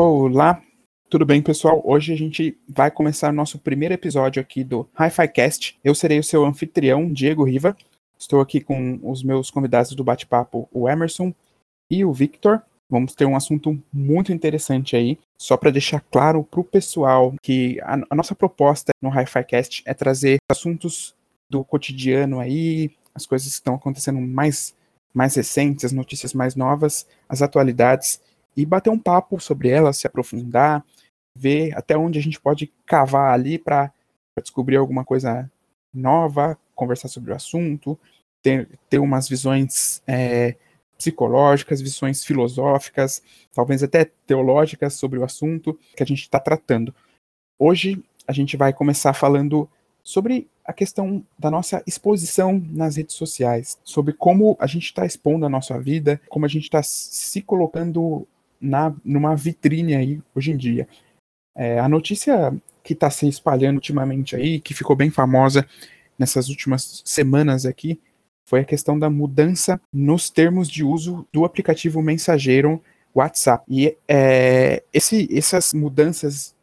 Olá, tudo bem, pessoal? Hoje a gente vai começar nosso primeiro episódio aqui do Hi-Fi Cast. Eu serei o seu anfitrião, Diego Riva. Estou aqui com os meus convidados do bate-papo, o Emerson e o Victor. Vamos ter um assunto muito interessante aí, só para deixar claro para o pessoal que a, a, nossa proposta no Hi-Fi Cast é trazer assuntos do cotidiano aí, as coisas que estão acontecendo mais, mais recentes, as notícias mais novas, as atualidades, e bater um papo sobre elas, se aprofundar, ver até onde a gente pode cavar ali para descobrir alguma coisa nova, conversar sobre o assunto, ter, ter umas visões é, psicológicas, visões filosóficas, talvez até teológicas sobre o assunto que a gente está tratando. Hoje a gente vai começar falando sobre a questão da nossa exposição nas redes sociais, sobre como a gente está expondo a nossa vida, como a gente está se colocando na, numa vitrine aí hoje em dia. É, a notícia que está se espalhando ultimamente aí, que ficou bem famosa nessas últimas semanas aqui, foi a questão da mudança nos termos de uso do aplicativo mensageiro WhatsApp. E é, esse, essas mudanças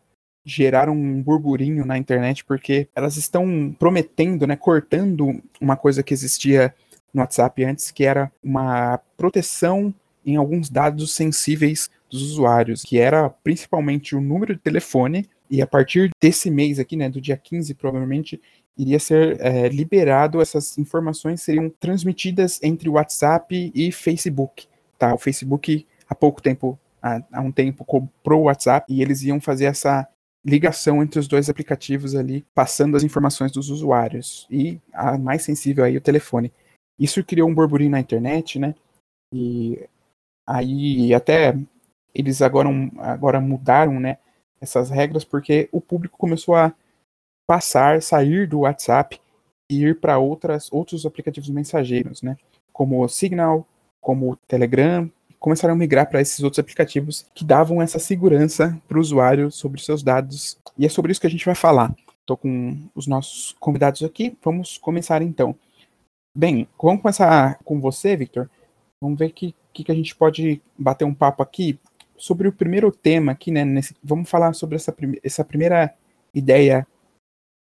geraram um burburinho na internet porque elas estão prometendo, né, cortando uma coisa que existia no WhatsApp antes, que era uma proteção em alguns dados sensíveis dos usuários, que era principalmente o número de telefone, e a partir desse mês aqui, né, do dia 15, provavelmente, iria ser é, liberado, essas informações seriam transmitidas entre WhatsApp e Facebook. Tá? O Facebook, há pouco tempo, há, há um tempo, comprou o WhatsApp e eles iam fazer essa ligação entre os dois aplicativos ali, passando as informações dos usuários. E a mais sensível aí, o telefone. Isso criou um burburinho na internet, né? E aí até eles agora, agora mudaram, né? Essas regras porque o público começou a passar, sair do WhatsApp e ir para outros aplicativos mensageiros, né? Como o Signal, como o Telegram, começaram a migrar para esses outros aplicativos que davam essa segurança para o usuário sobre seus dados. E é sobre isso que a gente vai falar. Estou com os nossos convidados aqui. Vamos começar então. Bem, vamos começar com você, Victor. Vamos ver que que, que a gente pode bater um papo aqui sobre o primeiro tema aqui, né? Nesse, vamos falar sobre essa, essa primeira ideia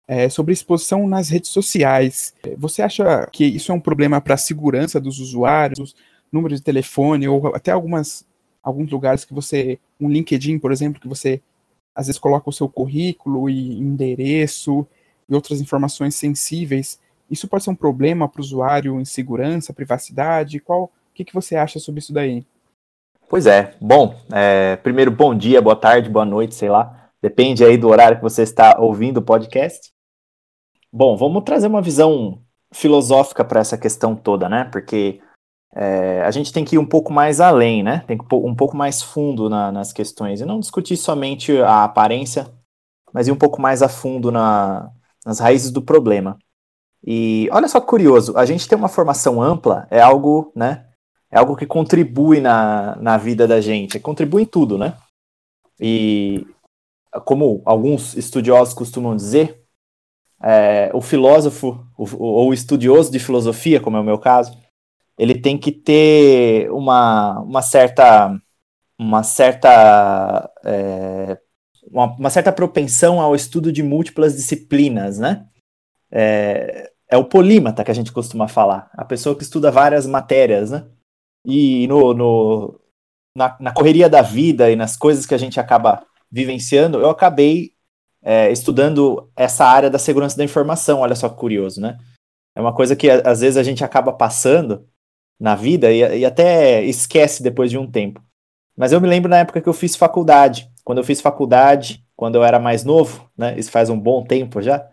é, sobre exposição nas redes sociais. Você acha que isso é um problema para a segurança dos usuários, número de telefone, ou até algumas, alguns lugares que você. Um LinkedIn, por exemplo, que você às vezes coloca o seu currículo e endereço e outras informações sensíveis. Isso pode ser um problema para o usuário em segurança, privacidade? Qual que, que você acha sobre isso daí? Pois é. Bom, é, primeiro, bom dia, boa tarde, boa noite, sei lá. Depende aí do horário que você está ouvindo o podcast. Bom, vamos trazer uma visão filosófica para essa questão toda, né? Porque é, a gente tem que ir um pouco mais além, né? Tem que ir um pouco mais fundo na, nas questões e não discutir somente a aparência, mas ir um pouco mais a fundo na, nas raízes do problema. E olha só que curioso, a gente ter uma formação ampla é algo, né? É algo que contribui na, na vida da gente, contribui em tudo, né? E como alguns estudiosos costumam dizer, é, o filósofo ou estudioso de filosofia, como é o meu caso, ele tem que ter uma, uma certa uma certa é, uma, uma, certa propensão ao estudo de múltiplas disciplinas, né? É, é, o polímata que a gente costuma falar, a pessoa que estuda várias matérias, né? E no, no na, na correria da vida e nas coisas que a gente acaba vivenciando, eu acabei é, estudando essa área da segurança da informação. Olha só que curioso, né? É uma coisa que às vezes a gente acaba passando na vida e, e até esquece depois de um tempo. Mas eu me lembro na época que eu fiz faculdade. Quando eu fiz faculdade, quando eu era mais novo, né? Isso faz um bom tempo já.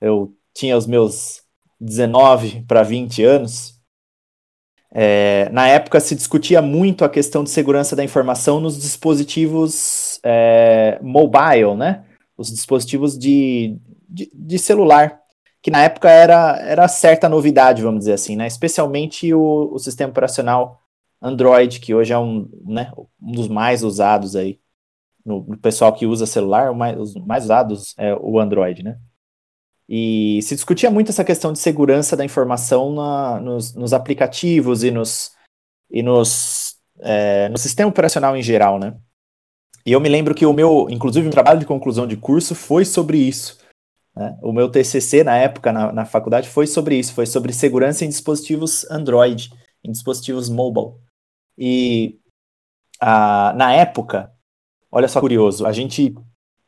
Eu tinha os meus 19 para 20 anos. É, na época se discutia muito a questão de segurança da informação nos dispositivos é, mobile, né? os dispositivos de, de, de, celular, que na época era, era certa novidade, vamos dizer assim, né? Especialmente o, o sistema operacional Android, que hoje é um, né, um dos mais usados aí no, no pessoal que usa celular, mais, os mais usados é o Android, né? E se discutia muito essa questão de segurança da informação na, nos, nos, aplicativos e nos, e nos é, no sistema operacional em geral, né? E eu me lembro que o meu, inclusive, um trabalho de conclusão de curso foi sobre isso. Né? O meu TCC, na época, na, na faculdade, foi sobre isso, foi sobre segurança em dispositivos Android, em dispositivos mobile. E na época, olha só curioso, a gente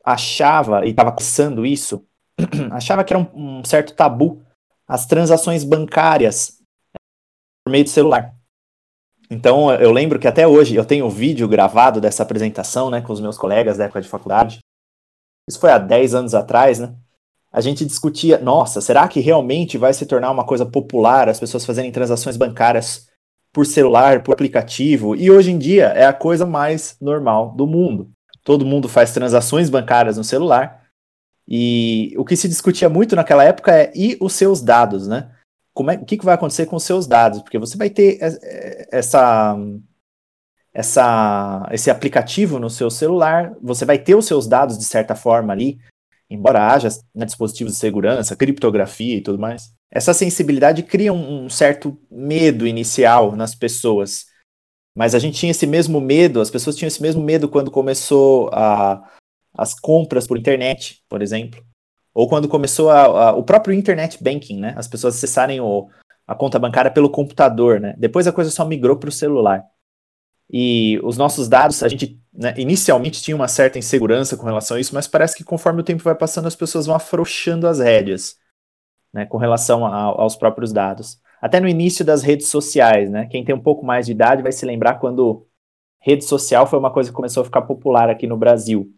achava, e estava pensando isso, achava que era um, um certo tabu as transações bancárias por meio do celular. Então, eu lembro que até hoje eu tenho um vídeo gravado dessa apresentação, né, com os meus colegas da época de faculdade. Isso foi há 10 anos atrás, né? A gente discutia, nossa, será que realmente vai se tornar uma coisa popular as pessoas fazerem transações bancárias por celular, por aplicativo? E hoje em dia é a coisa mais normal do mundo. Todo mundo faz transações bancárias no celular. E o que se discutia muito naquela época é e os seus dados, né? como é, o que, vai acontecer com os seus dados, porque você vai ter essa, essa, esse aplicativo no seu celular, você vai ter os seus dados de certa forma ali, embora haja né, dispositivos de segurança, criptografia e tudo mais. Essa sensibilidade cria um, um certo medo inicial nas pessoas. Mas a gente tinha esse mesmo medo, as pessoas tinham esse mesmo medo quando começou a, as compras por internet, por exemplo. Ou quando começou a, a, o próprio internet banking, né? As pessoas acessarem o, a conta bancária pelo computador, né? Depois a coisa só migrou para o celular. E os nossos dados, a gente né, inicialmente tinha uma certa insegurança com relação a isso, mas parece que conforme o tempo vai passando, as pessoas vão afrouxando as rédeas né, com relação a, aos próprios dados. Até no início das redes sociais, né? Quem tem um pouco mais de idade vai se lembrar quando rede social foi uma coisa que começou a ficar popular aqui no Brasil.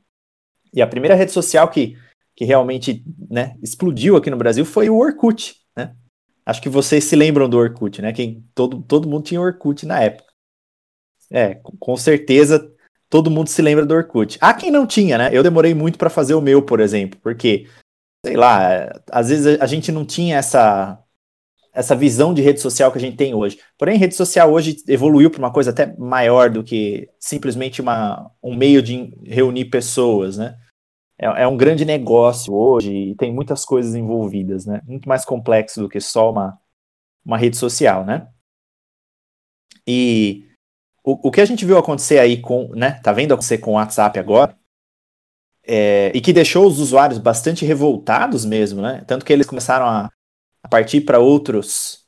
E a primeira rede social que que realmente né, explodiu aqui no Brasil foi o Orkut, né? Acho que vocês se lembram do Orkut, né? Quem, todo, todo mundo tinha Orkut na época. É, com certeza todo mundo se lembra do Orkut. Há quem não tinha, né? Eu demorei muito para fazer o meu, por exemplo, porque, sei lá, às vezes a gente não tinha essa essa visão de rede social que a gente tem hoje. Porém, rede social hoje evoluiu para uma coisa até maior do que simplesmente uma, um meio de reunir pessoas, né? é, é, um grande negócio hoje e tem muitas coisas envolvidas, né? Muito mais complexo do que só uma, uma rede social, né? E o, o que a gente viu acontecer aí com, né? Tá vendo acontecer com o WhatsApp agora? É, e que deixou os usuários bastante revoltados mesmo, né? Tanto que eles começaram a, partir para outros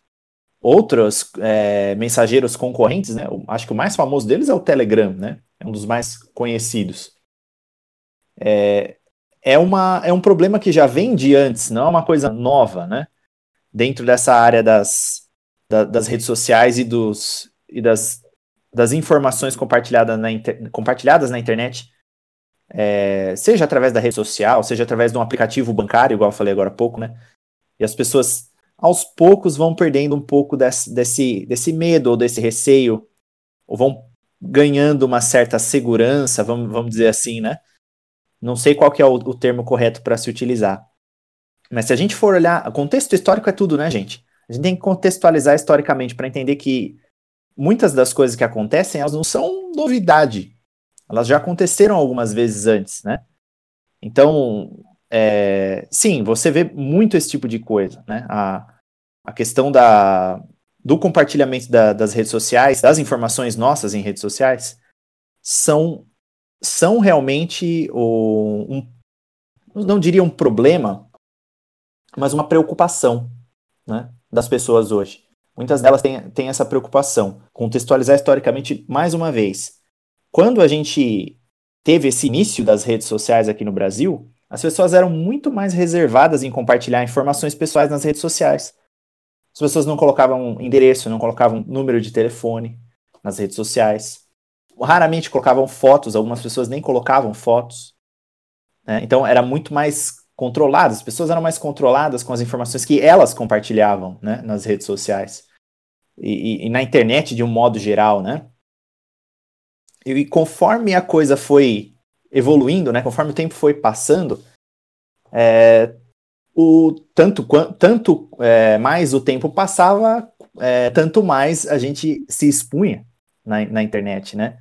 outros é, mensageiros concorrentes, né? Acho que o mais famoso deles é o Telegram, né? É um dos mais conhecidos. É, é, uma, é um problema que já vem de antes, não é uma coisa nova, né? Dentro dessa área das, da, das redes sociais e, dos, e das, das informações compartilhadas na, inter, compartilhadas na internet, é, seja através da rede social, seja através de um aplicativo bancário, igual eu falei agora há pouco, né? E as pessoas, aos poucos, vão perdendo um pouco desse, desse, desse medo ou desse receio, ou vão ganhando uma certa segurança, vamos, vamos dizer assim, né? Não sei qual que é o, o termo correto para se utilizar. Mas se a gente for olhar, contexto histórico é tudo, né, gente? A gente tem que contextualizar historicamente para entender que muitas das coisas que acontecem, elas não são novidade. Elas já aconteceram algumas vezes antes, né? Então, é, sim, você vê muito esse tipo de coisa, né? A, a questão da, do compartilhamento da, das redes sociais, das informações nossas em redes sociais, são são realmente o, um, não diria um problema, mas uma preocupação né, das pessoas hoje. Muitas delas têm, têm essa preocupação. Contextualizar historicamente, mais uma vez. Quando a gente teve esse início das redes sociais aqui no Brasil, as pessoas eram muito mais reservadas em compartilhar informações pessoais nas redes sociais. As pessoas não colocavam endereço, não colocavam número de telefone nas redes sociais raramente colocavam fotos, algumas pessoas nem colocavam fotos. Né? Então era muito mais controlado, as pessoas eram mais controladas com as informações que elas compartilhavam né, nas redes sociais e, e, e na internet de um modo geral, né? E, e, conforme a coisa foi evoluindo, né, conforme o tempo foi passando, é, o tanto tanto é, mais o tempo passava, é, tanto mais a gente se expunha na, na internet, né?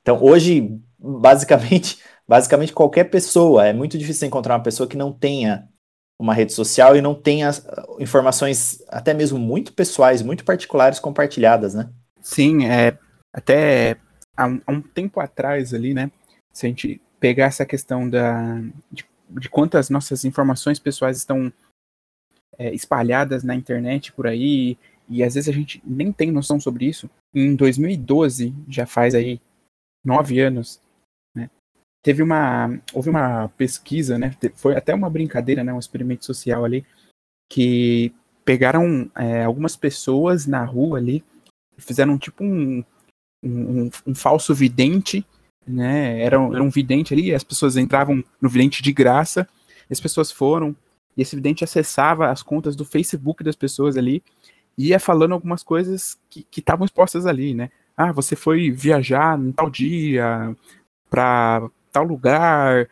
Então, hoje, basicamente, basicamente qualquer pessoa, é muito difícil encontrar uma pessoa que não tenha uma rede social e não tenha informações até mesmo muito pessoais, muito particulares compartilhadas, né? Sim, é até há um, há um tempo atrás ali, né? Se a gente pegar essa questão da, de, de quantas nossas informações pessoais estão é, espalhadas na internet por aí, e às vezes a gente nem tem noção sobre isso. Em 2012, já faz aí nove anos, né, teve uma, houve uma pesquisa, né, foi até uma brincadeira, né, um experimento social ali, que pegaram é, algumas pessoas na rua ali, fizeram tipo um, um, um falso vidente, né, era, era um vidente ali, as pessoas entravam no vidente de graça, as pessoas foram, e esse vidente acessava as contas do Facebook das pessoas ali, e ia falando algumas coisas que estavam expostas ali, né? Ah, você foi viajar em tal dia, para tal lugar,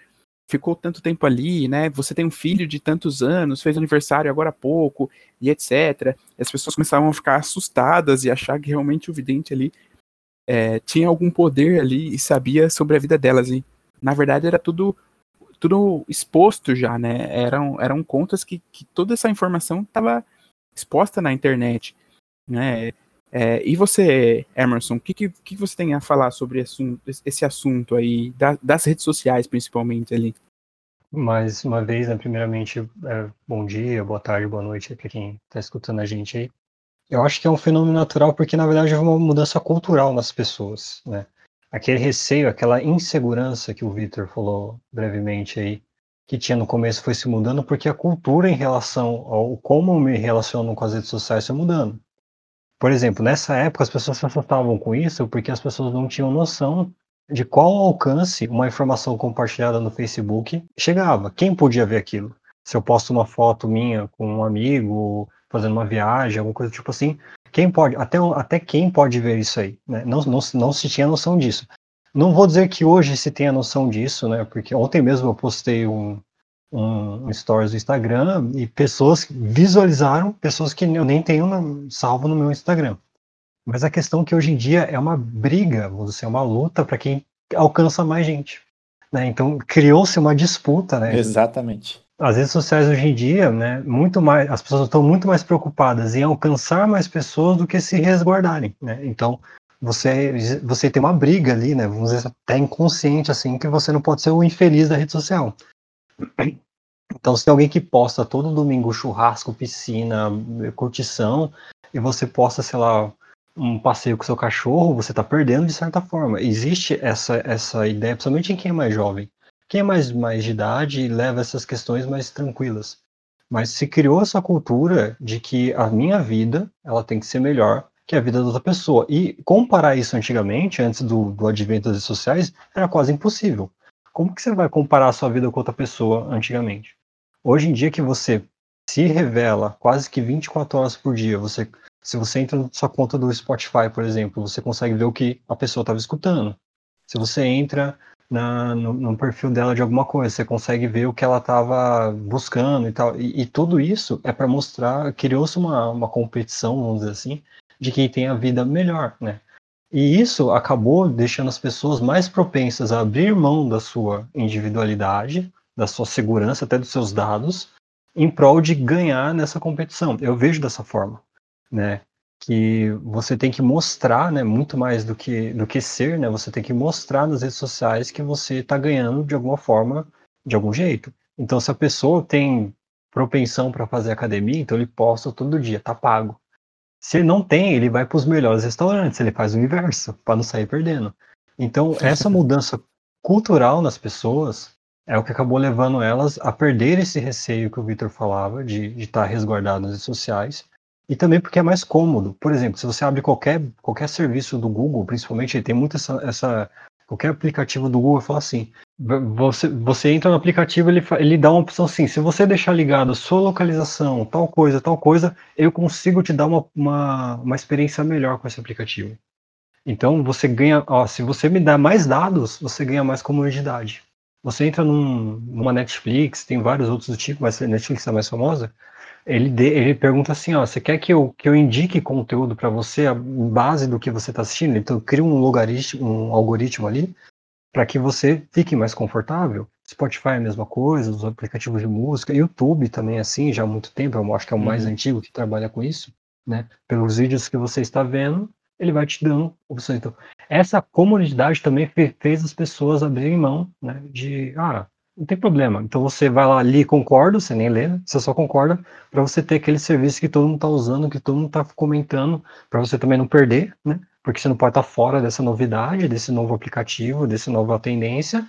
ficou tanto tempo ali, né? Você tem um filho de tantos anos, fez aniversário agora há pouco, e etc. E as pessoas começavam a ficar assustadas e achar que realmente o vidente ali é, tinha algum poder ali e sabia sobre a vida delas. E na verdade era tudo tudo exposto já, né? Eram, eram contas que, que toda essa informação estava exposta na internet, né? É, e você, Emerson, o que, que, que, você tem a falar sobre esse, assunto aí, da, das redes sociais principalmente ali? Mais uma vez, né, primeiramente, é, bom dia, boa tarde, boa noite para quem está escutando a gente aí. Eu acho que é um fenômeno natural porque, na verdade, é uma mudança cultural nas pessoas, né? Aquele receio, aquela insegurança que o Victor falou brevemente aí, que tinha no começo foi se mudando porque a cultura em relação ao como me relaciono com as redes sociais foi mudando. Por exemplo, nessa época as pessoas se assustavam com isso porque as pessoas não tinham noção de qual alcance uma informação compartilhada no Facebook chegava. Quem podia ver aquilo? Se eu posto uma foto minha com um amigo, fazendo uma viagem, alguma coisa tipo assim, quem pode, até, até quem pode ver isso aí? Né? Não, não, não se tinha noção disso. Não vou dizer que hoje se tenha noção disso, né? Porque ontem mesmo eu postei um, um, stories do Instagram e pessoas visualizaram, pessoas que eu nem tenho salvo no meu Instagram. Mas a questão é que hoje em dia é uma briga, você é uma luta para quem alcança mais gente. Né? Então criou-se uma disputa, né? Exatamente. As redes sociais hoje em dia, né, muito mais, as pessoas estão muito mais preocupadas em alcançar mais pessoas do que se resguardarem, né? Então, você, você tem uma briga ali, né? Vamos dizer até inconsciente, assim, que você não pode ser o infeliz da rede social. Então, se tem alguém que posta todo domingo churrasco, piscina, curtição, e você posta, sei lá, um passeio com seu cachorro, você está perdendo de certa forma. Existe essa, essa ideia, principalmente em quem é mais jovem. Quem é mais, mais de idade leva essas questões mais tranquilas. Mas se criou essa cultura de que a minha vida ela tem que ser melhor que a vida da outra pessoa. E comparar isso antigamente, antes do, do advento das redes sociais, era quase impossível. Como que você vai comparar a sua vida com outra pessoa antigamente? Hoje em dia que você se revela quase que 24 horas por dia, você, se você entra na sua conta do Spotify, por exemplo, você consegue ver o que a pessoa estava escutando. Se você entra na, no, no, perfil dela de alguma coisa, você consegue ver o que ela estava buscando e tal. E, e tudo isso é para mostrar, criou-se uma, uma competição, vamos dizer assim, de quem tem a vida melhor, né? E isso acabou deixando as pessoas mais propensas a abrir mão da sua individualidade, da sua segurança, até dos seus dados, em prol de ganhar nessa competição. Eu vejo dessa forma, né? Que você tem que mostrar, né, muito mais do que do que ser, né? Você tem que mostrar nas redes sociais que você está ganhando de alguma forma, de algum jeito. Então, se a pessoa tem propensão para fazer academia, então ele posta todo dia, tá pago. Se ele não tem, ele vai para os melhores restaurantes, ele faz o inverso, para não sair perdendo. Então, essa mudança cultural nas pessoas é o que acabou levando elas a perder esse receio que o Victor falava, de estar tá resguardado nas redes sociais, e também porque é mais cômodo. Por exemplo, se você abre qualquer, qualquer serviço do Google, principalmente, tem muito essa, essa qualquer aplicativo do Google fala assim: você, você entra no aplicativo, ele, ele dá uma opção assim: se você deixar ligado sua localização, tal coisa, tal coisa, eu consigo te dar uma, uma, uma experiência melhor com esse aplicativo. Então você ganha, ó, se você me dá mais dados, você ganha mais comodidade. Você entra num, numa Netflix, tem vários outros do tipo, mas a Netflix é a mais famosa. Ele, de, ele pergunta assim, ó, você quer que eu, que eu indique conteúdo para você, a base do que você está assistindo? Então cria um logaritmo, um algoritmo ali, para que você fique mais confortável. Spotify é a mesma coisa, os aplicativos de música, YouTube também é assim, já há muito tempo, eu acho que é o mais uhum. antigo que trabalha com isso, né? Pelos vídeos que você está vendo, ele vai te dando opções. Então, essa comunidade também fez as pessoas abrirem mão, né, de, ah, não tem problema. Então você vai lá ali concorda, você nem lê, você só concorda para você ter aquele serviço que todo mundo está usando, que todo mundo está comentando, para você também não perder, né? Porque você não pode estar tá fora dessa novidade, desse novo aplicativo, dessa nova tendência,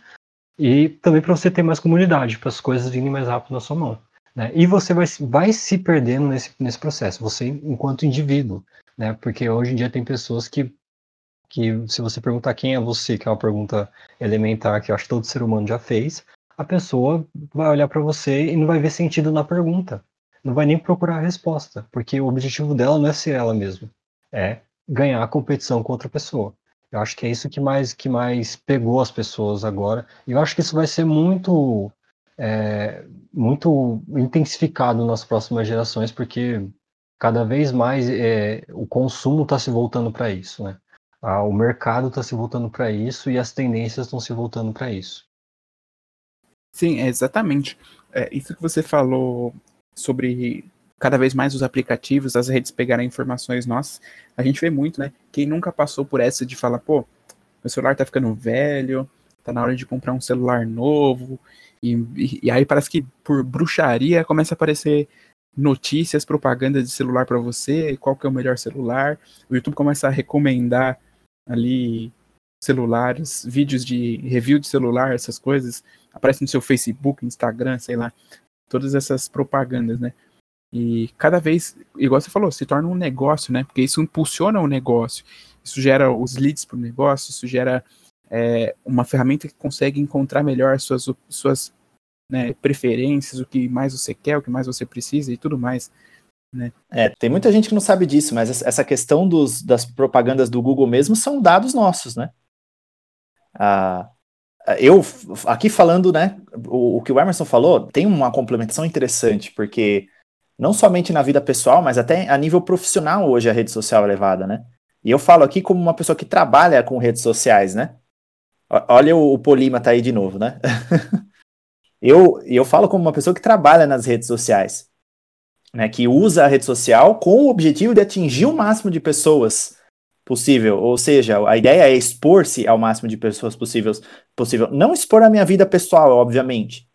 e também para você ter mais comunidade, para as coisas virem mais rápido na sua mão. Né? E você vai, vai se perdendo nesse, nesse processo, você enquanto indivíduo, né? Porque hoje em dia tem pessoas que que se você perguntar quem é você, que é uma pergunta elementar que eu acho que todo ser humano já fez, a pessoa vai olhar para você e não vai ver sentido na pergunta. Não vai nem procurar a resposta, porque o objetivo dela não é ser ela mesma, é ganhar a competição com outra pessoa. Eu acho que é isso que mais que mais pegou as pessoas agora. E eu acho que isso vai ser muito é, muito intensificado nas próximas gerações, porque cada vez mais é, o consumo está se voltando para isso, né? Ah, o mercado está se voltando para isso e as tendências estão se voltando para isso. Sim, é exatamente. É, isso que você falou sobre cada vez mais os aplicativos, as redes pegarem informações nossas, a gente vê muito, né? Quem nunca passou por essa de falar, pô, meu celular tá ficando velho, tá na hora de comprar um celular novo, e, e, e aí parece que por bruxaria começa a aparecer notícias, propagandas de celular para você, qual que é o melhor celular, o YouTube começa a recomendar ali celulares, vídeos de review de celular, essas coisas, aparece no seu Facebook, Instagram, sei lá, todas essas propagandas, né? E cada vez, igual você falou, se torna um negócio, né? Porque isso impulsiona o negócio, isso gera os leads para o negócio, isso gera é, uma ferramenta que consegue encontrar melhor as suas, suas né, preferências, o que mais você quer, o que mais você precisa e tudo mais. Né? É, tem muita gente que não sabe disso, mas essa questão dos, das propagandas do Google mesmo são dados nossos, né? Ah, eu, aqui falando, né, o, o, que o Emerson falou, tem uma complementação interessante, porque não somente na vida pessoal, mas até a nível profissional hoje a rede social é levada, né? E eu falo aqui como uma pessoa que trabalha com redes sociais, né? Olha o, o polímata aí de novo, né? eu, eu falo como uma pessoa que trabalha nas redes sociais, né? Que usa a rede social com o objetivo de atingir o máximo de pessoas possível. Ou seja, a ideia é expor-se ao máximo de pessoas possíveis, possível. Não expor a minha vida pessoal, obviamente.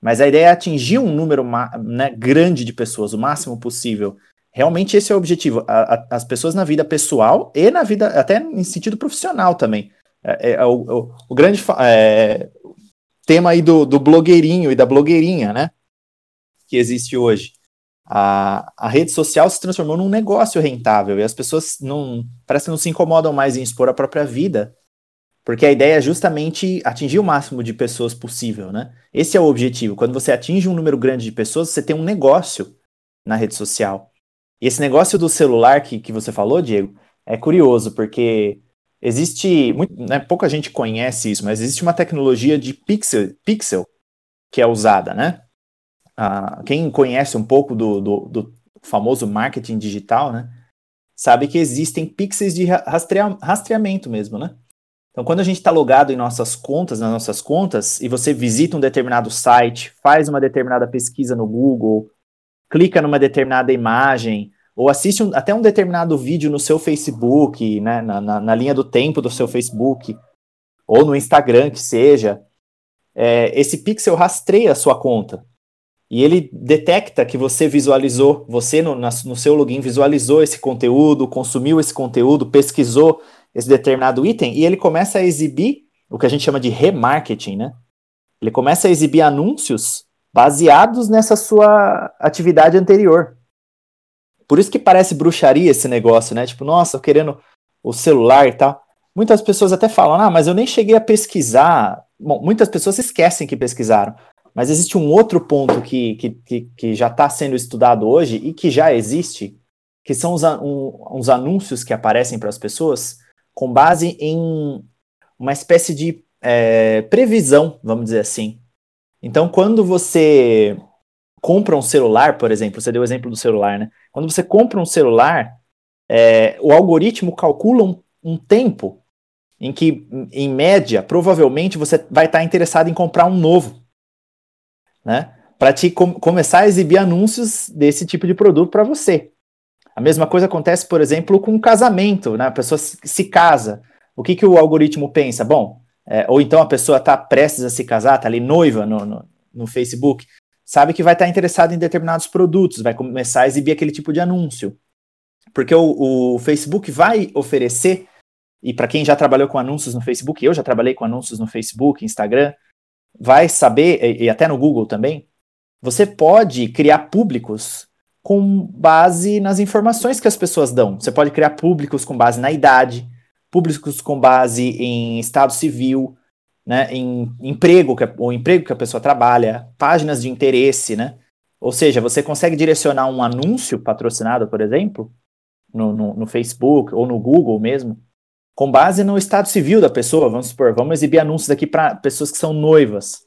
Mas a ideia é atingir um número né, grande de pessoas, o máximo possível. Realmente esse é o objetivo. A, a, as pessoas na vida pessoal e na vida, até em sentido profissional também. É, é, é o, o, o, grande é, tema aí do, do blogueirinho e da blogueirinha, né? Que existe hoje a, a rede social se transformou num negócio rentável e as pessoas não parece que não se incomodam mais em expor a própria vida, porque a ideia é justamente atingir o máximo de pessoas possível, né? Esse é o objetivo. Quando você atinge um número grande de pessoas, você tem um negócio na rede social. E esse negócio do celular que, que você falou, Diego, é curioso, porque existe, muito, né, pouca gente conhece isso, mas existe uma tecnologia de pixel, pixel que é usada, né? Quem conhece um pouco do, do, do, famoso marketing digital, né, sabe que existem pixels de rastreia, rastreamento mesmo, né? Então, quando a gente está logado em nossas contas, nas nossas contas, e você visita um determinado site, faz uma determinada pesquisa no Google, clica numa determinada imagem, ou assiste um, até um determinado vídeo no seu Facebook, né, na, na, na, linha do tempo do seu Facebook, ou no Instagram, que seja, é, esse pixel rastreia a sua conta e ele detecta que você visualizou, você no, no seu login visualizou esse conteúdo, consumiu esse conteúdo, pesquisou esse determinado item, e ele começa a exibir o que a gente chama de remarketing, né? Ele começa a exibir anúncios baseados nessa sua atividade anterior. Por isso que parece bruxaria esse negócio, né? Tipo, nossa, querendo o celular e tal. Muitas pessoas até falam, ah, mas eu nem cheguei a pesquisar. Bom, muitas pessoas esquecem que pesquisaram. Mas existe um outro ponto que, que, que, já está sendo estudado hoje e que já existe, que são os, um, os anúncios que aparecem para as pessoas com base em uma espécie de é, previsão, vamos dizer assim. Então, quando você compra um celular, por exemplo, você deu o exemplo do celular, né? Quando você compra um celular, é, o algoritmo calcula um, um, tempo em que, em média, provavelmente você vai estar interessado em comprar um novo né? Para te com começar a exibir anúncios desse tipo de produto para você. A mesma coisa acontece, por exemplo, com um casamento, né? A pessoa se, casa. O que, que o algoritmo pensa? Bom, é, ou então a pessoa está prestes a se casar, está ali noiva no, no, no, Facebook, sabe que vai estar tá interessado em determinados produtos, vai começar a exibir aquele tipo de anúncio. Porque o, o Facebook vai oferecer, e para quem já trabalhou com anúncios no Facebook, eu já trabalhei com anúncios no Facebook, Instagram, vai saber, e, até no Google também, você pode criar públicos com base nas informações que as pessoas dão. Você pode criar públicos com base na idade, públicos com base em estado civil, né, em emprego, que, o emprego que a pessoa trabalha, páginas de interesse, né? Ou seja, você consegue direcionar um anúncio patrocinado, por exemplo, no, no, no Facebook ou no Google mesmo, com base no estado civil da pessoa. Vamos supor, vamos exibir anúncios aqui para pessoas que são noivas.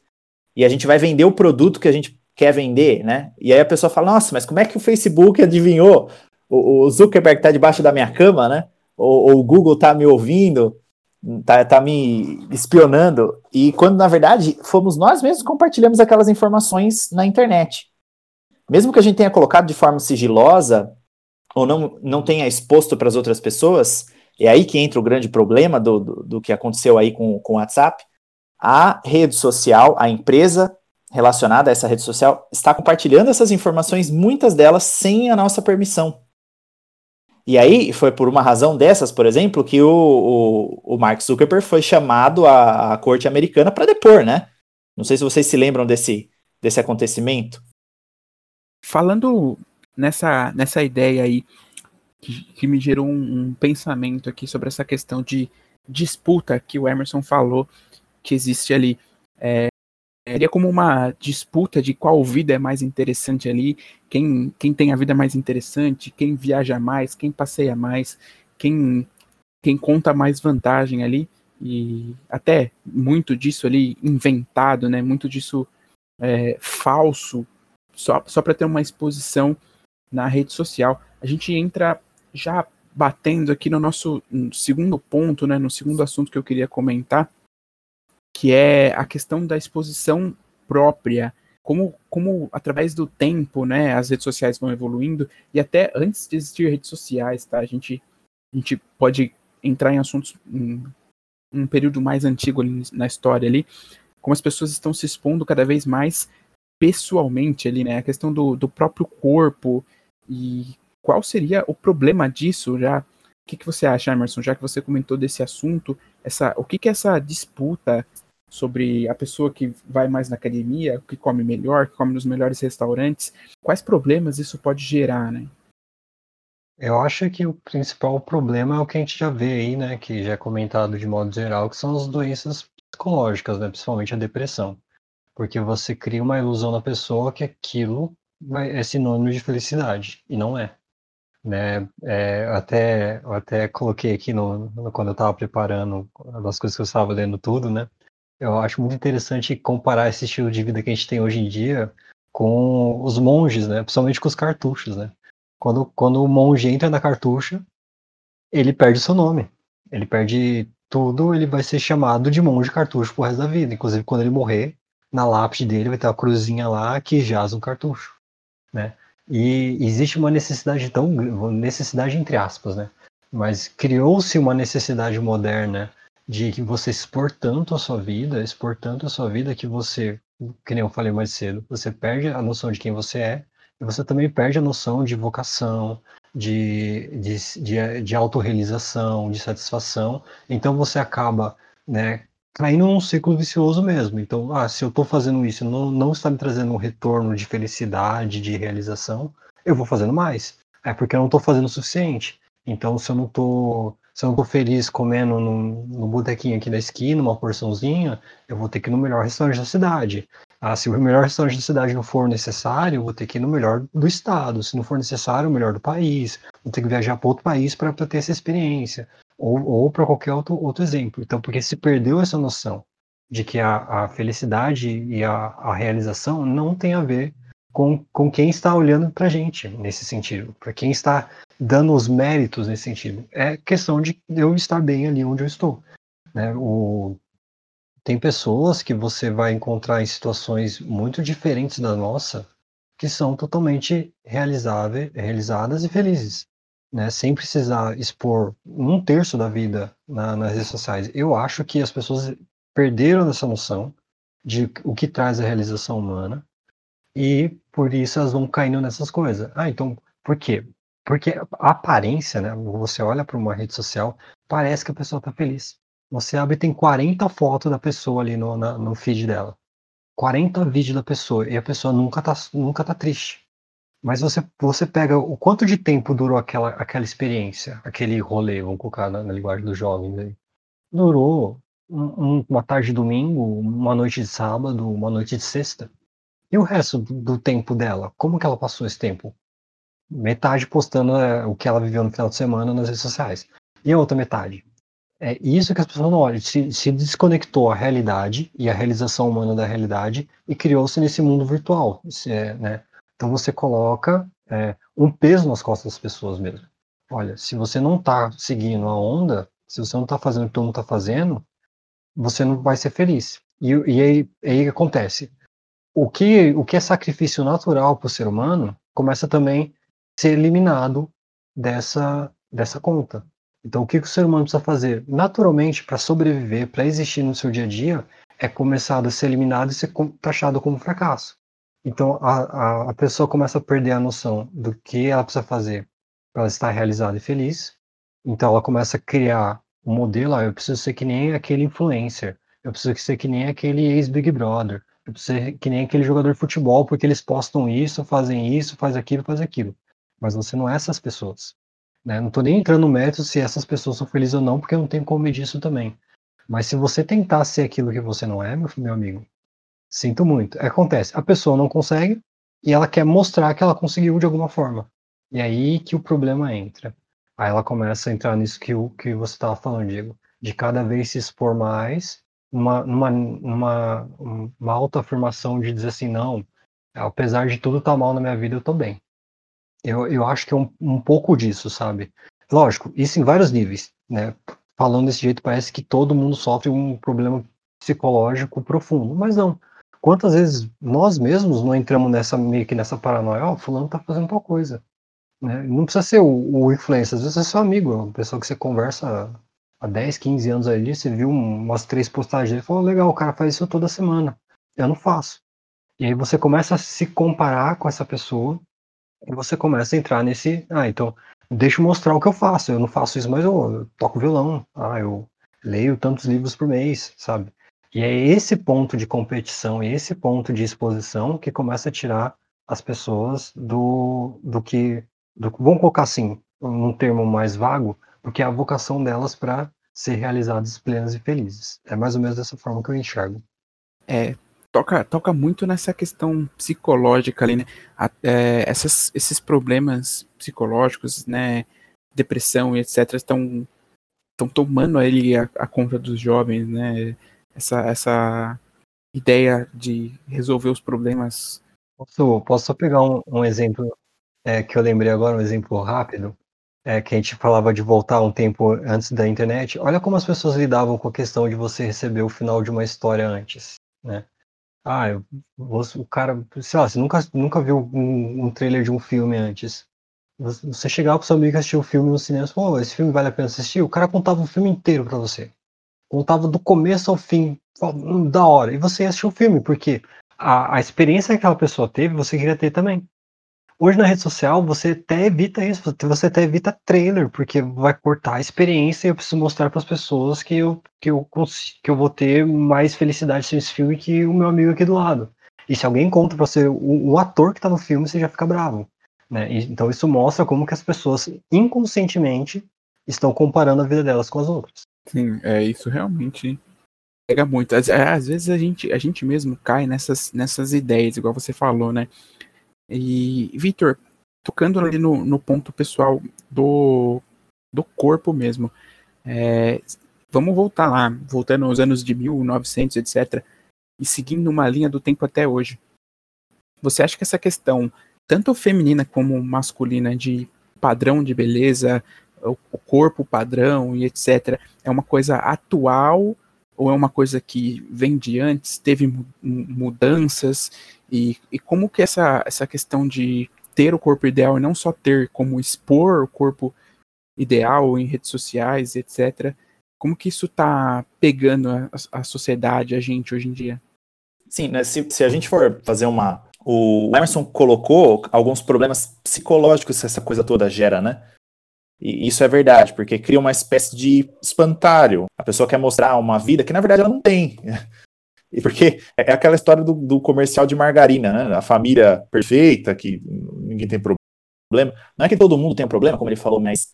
E a gente vai vender o produto que a gente quer vender, né? E aí a pessoa fala: Nossa, mas como é que o Facebook adivinhou? O, o Zuckerberg está debaixo da minha cama, né? ou, ou o Google está me ouvindo, está tá me espionando, e quando na verdade fomos nós mesmos que compartilhamos aquelas informações na internet. Mesmo que a gente tenha colocado de forma sigilosa, ou não, não tenha exposto para as outras pessoas, é aí que entra o grande problema do, do, do que aconteceu aí com, com o WhatsApp. A rede social, a empresa relacionada a essa rede social, está compartilhando essas informações, muitas delas sem a nossa permissão. E aí foi por uma razão dessas, por exemplo, que o, o, o Mark Zuckerberg foi chamado à, à corte americana para depor, né? Não sei se vocês se lembram desse, desse acontecimento. Falando nessa, nessa ideia aí, que, que me gerou um, um pensamento aqui sobre essa questão de disputa que o Emerson falou que existe ali. É, Seria como uma disputa de qual vida é mais interessante ali, quem, quem tem a vida mais interessante, quem viaja mais, quem passeia mais, quem, quem conta mais vantagem ali, e até muito disso ali inventado, né? Muito disso é, falso, só, só para ter uma exposição na rede social. A gente entra já batendo aqui no nosso segundo ponto, né? No segundo assunto que eu queria comentar, que é a questão da exposição própria, como, como através do tempo, né, as redes sociais vão evoluindo, e até antes de existir redes sociais, tá, a gente, a gente pode entrar em assuntos em um período mais antigo na história ali, como as pessoas estão se expondo cada vez mais pessoalmente ali, né, a questão do, do próprio corpo, e qual seria o problema disso já, o que, que você acha, Emerson, já que você comentou desse assunto, essa, o que, que essa disputa sobre a pessoa que vai mais na academia, que come melhor, que come nos melhores restaurantes, quais problemas isso pode gerar, né? Eu acho que o principal problema é o que a gente já vê aí, né, que já é comentado de modo geral, que são as doenças psicológicas, né, principalmente a depressão. Porque você cria uma ilusão na pessoa que aquilo é sinônimo de felicidade, e não é. Né, é, até, eu até coloquei aqui no, no quando eu estava preparando as coisas que eu estava lendo tudo, né? Eu acho muito interessante comparar esse estilo de vida que a gente tem hoje em dia com os monges, né? Principalmente com os cartuchos, né? Quando, quando o monge entra na cartucha, ele perde o seu nome. Ele perde tudo, ele vai ser chamado de monge cartucho pro resto da vida. Inclusive, quando ele morrer, na lápide dele vai ter uma cruzinha lá que jaz um cartucho, né? E existe uma necessidade tão necessidade entre aspas, né? Mas criou-se uma necessidade moderna de que você expor tanto a sua vida, expor tanto a sua vida que você, que nem eu falei mais cedo, você perde a noção de quem você é e você também perde a noção de vocação, de, de, de, de autorrealização, de satisfação. Então você acaba, né, caindo num ciclo vicioso mesmo. Então, ah, se eu estou fazendo isso não, não está me trazendo um retorno de felicidade, de realização, eu vou fazendo mais. É porque eu não estou fazendo o suficiente. Então, se eu não estou se eu não tô feliz comendo no, no botequinho aqui da esquina, uma porçãozinha, eu vou ter que ir no melhor restaurante da cidade. Ah, se o melhor restaurante da cidade não for necessário, eu vou ter que ir no melhor do estado. Se não for necessário, o melhor do país. Vou ter que viajar para outro país para ter essa experiência. Ou, ou para qualquer outro, outro exemplo. Então, porque se perdeu essa noção de que a, a felicidade e a, a realização não tem a ver com, com quem está olhando para a gente nesse sentido, para quem está dando os méritos nesse sentido. É questão de eu estar bem ali onde eu estou. Né? O, tem pessoas que você vai encontrar em situações muito diferentes da nossa que são totalmente realizáveis, realizadas e felizes. Né, sem precisar expor um terço da vida na, nas redes sociais. Eu acho que as pessoas perderam essa noção de o que traz a realização humana e por isso elas vão caindo nessas coisas. Ah, então, por quê? Porque a aparência, né? Você olha para uma rede social, parece que a pessoa está feliz. Você abre tem 40 fotos da pessoa ali no, na, no feed dela. 40 vídeos da pessoa e a pessoa nunca tá, nunca tá triste. Mas você, você pega o quanto de tempo durou aquela, aquela experiência, aquele rolê, vamos colocar na, na linguagem dos jovens aí. Durou um, uma tarde de domingo, uma noite de sábado, uma noite de sexta. E o resto do, do tempo dela? Como que ela passou esse tempo? Metade postando é, o que ela viveu no final de semana nas redes sociais. E a outra metade? É isso que as pessoas não olham. Se, se desconectou a realidade e a realização humana da realidade e criou-se nesse mundo virtual. É, né? Então você coloca é, um peso nas costas das pessoas mesmo. Olha, se você não está seguindo a onda, se você não está fazendo o que todo mundo está fazendo, você não vai ser feliz. E, e aí, aí acontece. O que, o que é sacrifício natural para o ser humano começa também a ser eliminado dessa, dessa conta. Então, o que, o ser humano precisa fazer? Naturalmente, para sobreviver, para existir no seu dia a dia, é começar a ser eliminado e ser taxado como fracasso. Então a, a, a pessoa começa a perder a noção do que ela precisa fazer para estar realizada e feliz. Então ela começa a criar um modelo, ah, eu preciso ser que nem aquele influencer, eu preciso ser que nem aquele ex-Big Brother, eu preciso ser que nem aquele jogador de futebol, porque eles postam isso, fazem isso, faz aquilo, faz aquilo. Mas você não é essas pessoas. Né? Não estou nem entrando no mérito se essas pessoas são felizes ou não, porque eu não tenho como medir isso também. Mas se você tentar ser aquilo que você não é, meu, meu amigo, Sinto muito. Acontece, a pessoa não consegue e ela quer mostrar que ela conseguiu de alguma forma. E aí que o problema entra. Aí ela começa a entrar nisso que, o, que você estava falando, Diego, de cada vez se expor mais, uma, numa, numa uma autoafirmação de dizer assim, não, apesar de tudo estar tá mal na minha vida, eu estou bem. Eu, eu acho que é um, um pouco disso, sabe? Lógico, isso em vários níveis, né? Falando desse jeito, parece que todo mundo sofre um problema psicológico profundo, mas não. Quantas vezes nós mesmos não entramos nessa meio que nessa paranoia, ó, oh, fulano tá fazendo tal coisa. Né? Não precisa ser o, o influencer, às vezes é seu amigo, é uma pessoa que você conversa há 10, 15 anos ali, você viu umas três postagens e falou, legal, o cara faz isso toda semana. Eu não faço. E aí você começa a se comparar com essa pessoa e você começa a entrar nesse, ah, então deixa eu mostrar o que eu faço. Eu não faço isso, mas eu, eu toco violão. Ah, eu leio tantos livros por mês, sabe? E é esse ponto de competição e esse ponto de exposição que começa a tirar as pessoas do, do que. Do, vamos colocar assim, num termo mais vago, porque é a vocação delas para ser realizadas plenas e felizes. É mais ou menos dessa forma que eu enxergo. É, toca, toca muito nessa questão psicológica ali, né? É, essas, esses problemas psicológicos, né? Depressão e etc. estão estão tomando ali a, a conta dos jovens, né? Essa, essa ideia de resolver os problemas. Posso, posso só pegar um, um exemplo é, que eu lembrei agora, um exemplo rápido, é, que a gente falava de voltar um tempo antes da internet. Olha como as pessoas lidavam com a questão de você receber o final de uma história antes, né? Ah, eu, o cara, sei lá, você nunca, nunca viu um, um trailer de um filme antes. Você chegava pro seu amigo que assistiu o filme no cinema falou, esse filme vale a pena assistir? O cara contava o filme inteiro para você contava do começo ao fim, hum, da hora. E você assistiu o filme, porque a, a experiência que aquela pessoa teve, você queria ter também. Hoje na rede social você até evita isso, você até evita trailer, porque vai cortar a experiência e eu preciso mostrar para as pessoas que eu, que, eu, que eu vou ter mais felicidade com esse filme que o meu amigo aqui do lado. E se alguém conta para você o, o, ator que está no filme, você já fica bravo. Né? E, então isso mostra como que as pessoas inconscientemente estão comparando a vida delas com as outras. Sim, é isso realmente pega muito. Às, é, às, vezes a gente, a gente mesmo cai nessas, nessas ideias, igual você falou, né? E, Vitor, tocando ali no, no ponto pessoal do, do corpo mesmo, é, vamos voltar lá, voltando aos anos de 1900, etc., e seguindo uma linha do tempo até hoje. Você acha que essa questão, tanto feminina como masculina, de padrão de beleza, o corpo padrão e etc. É uma coisa atual ou é uma coisa que vem de antes, teve mudanças e, e como que essa, essa questão de ter o corpo ideal e não só ter como expor o corpo ideal em redes sociais, etc. Como que isso está pegando a, a, sociedade, a gente hoje em dia? Sim, né, se, se a gente for fazer uma. O Emerson colocou alguns problemas psicológicos que essa coisa toda gera, né? E isso é verdade, porque cria uma espécie de espantalho. A pessoa quer mostrar uma vida que na verdade ela não tem. E porque é aquela história do, do comercial de margarina, né? A família perfeita, que ninguém tem problema. Não é que todo mundo tem problema, como ele falou, mas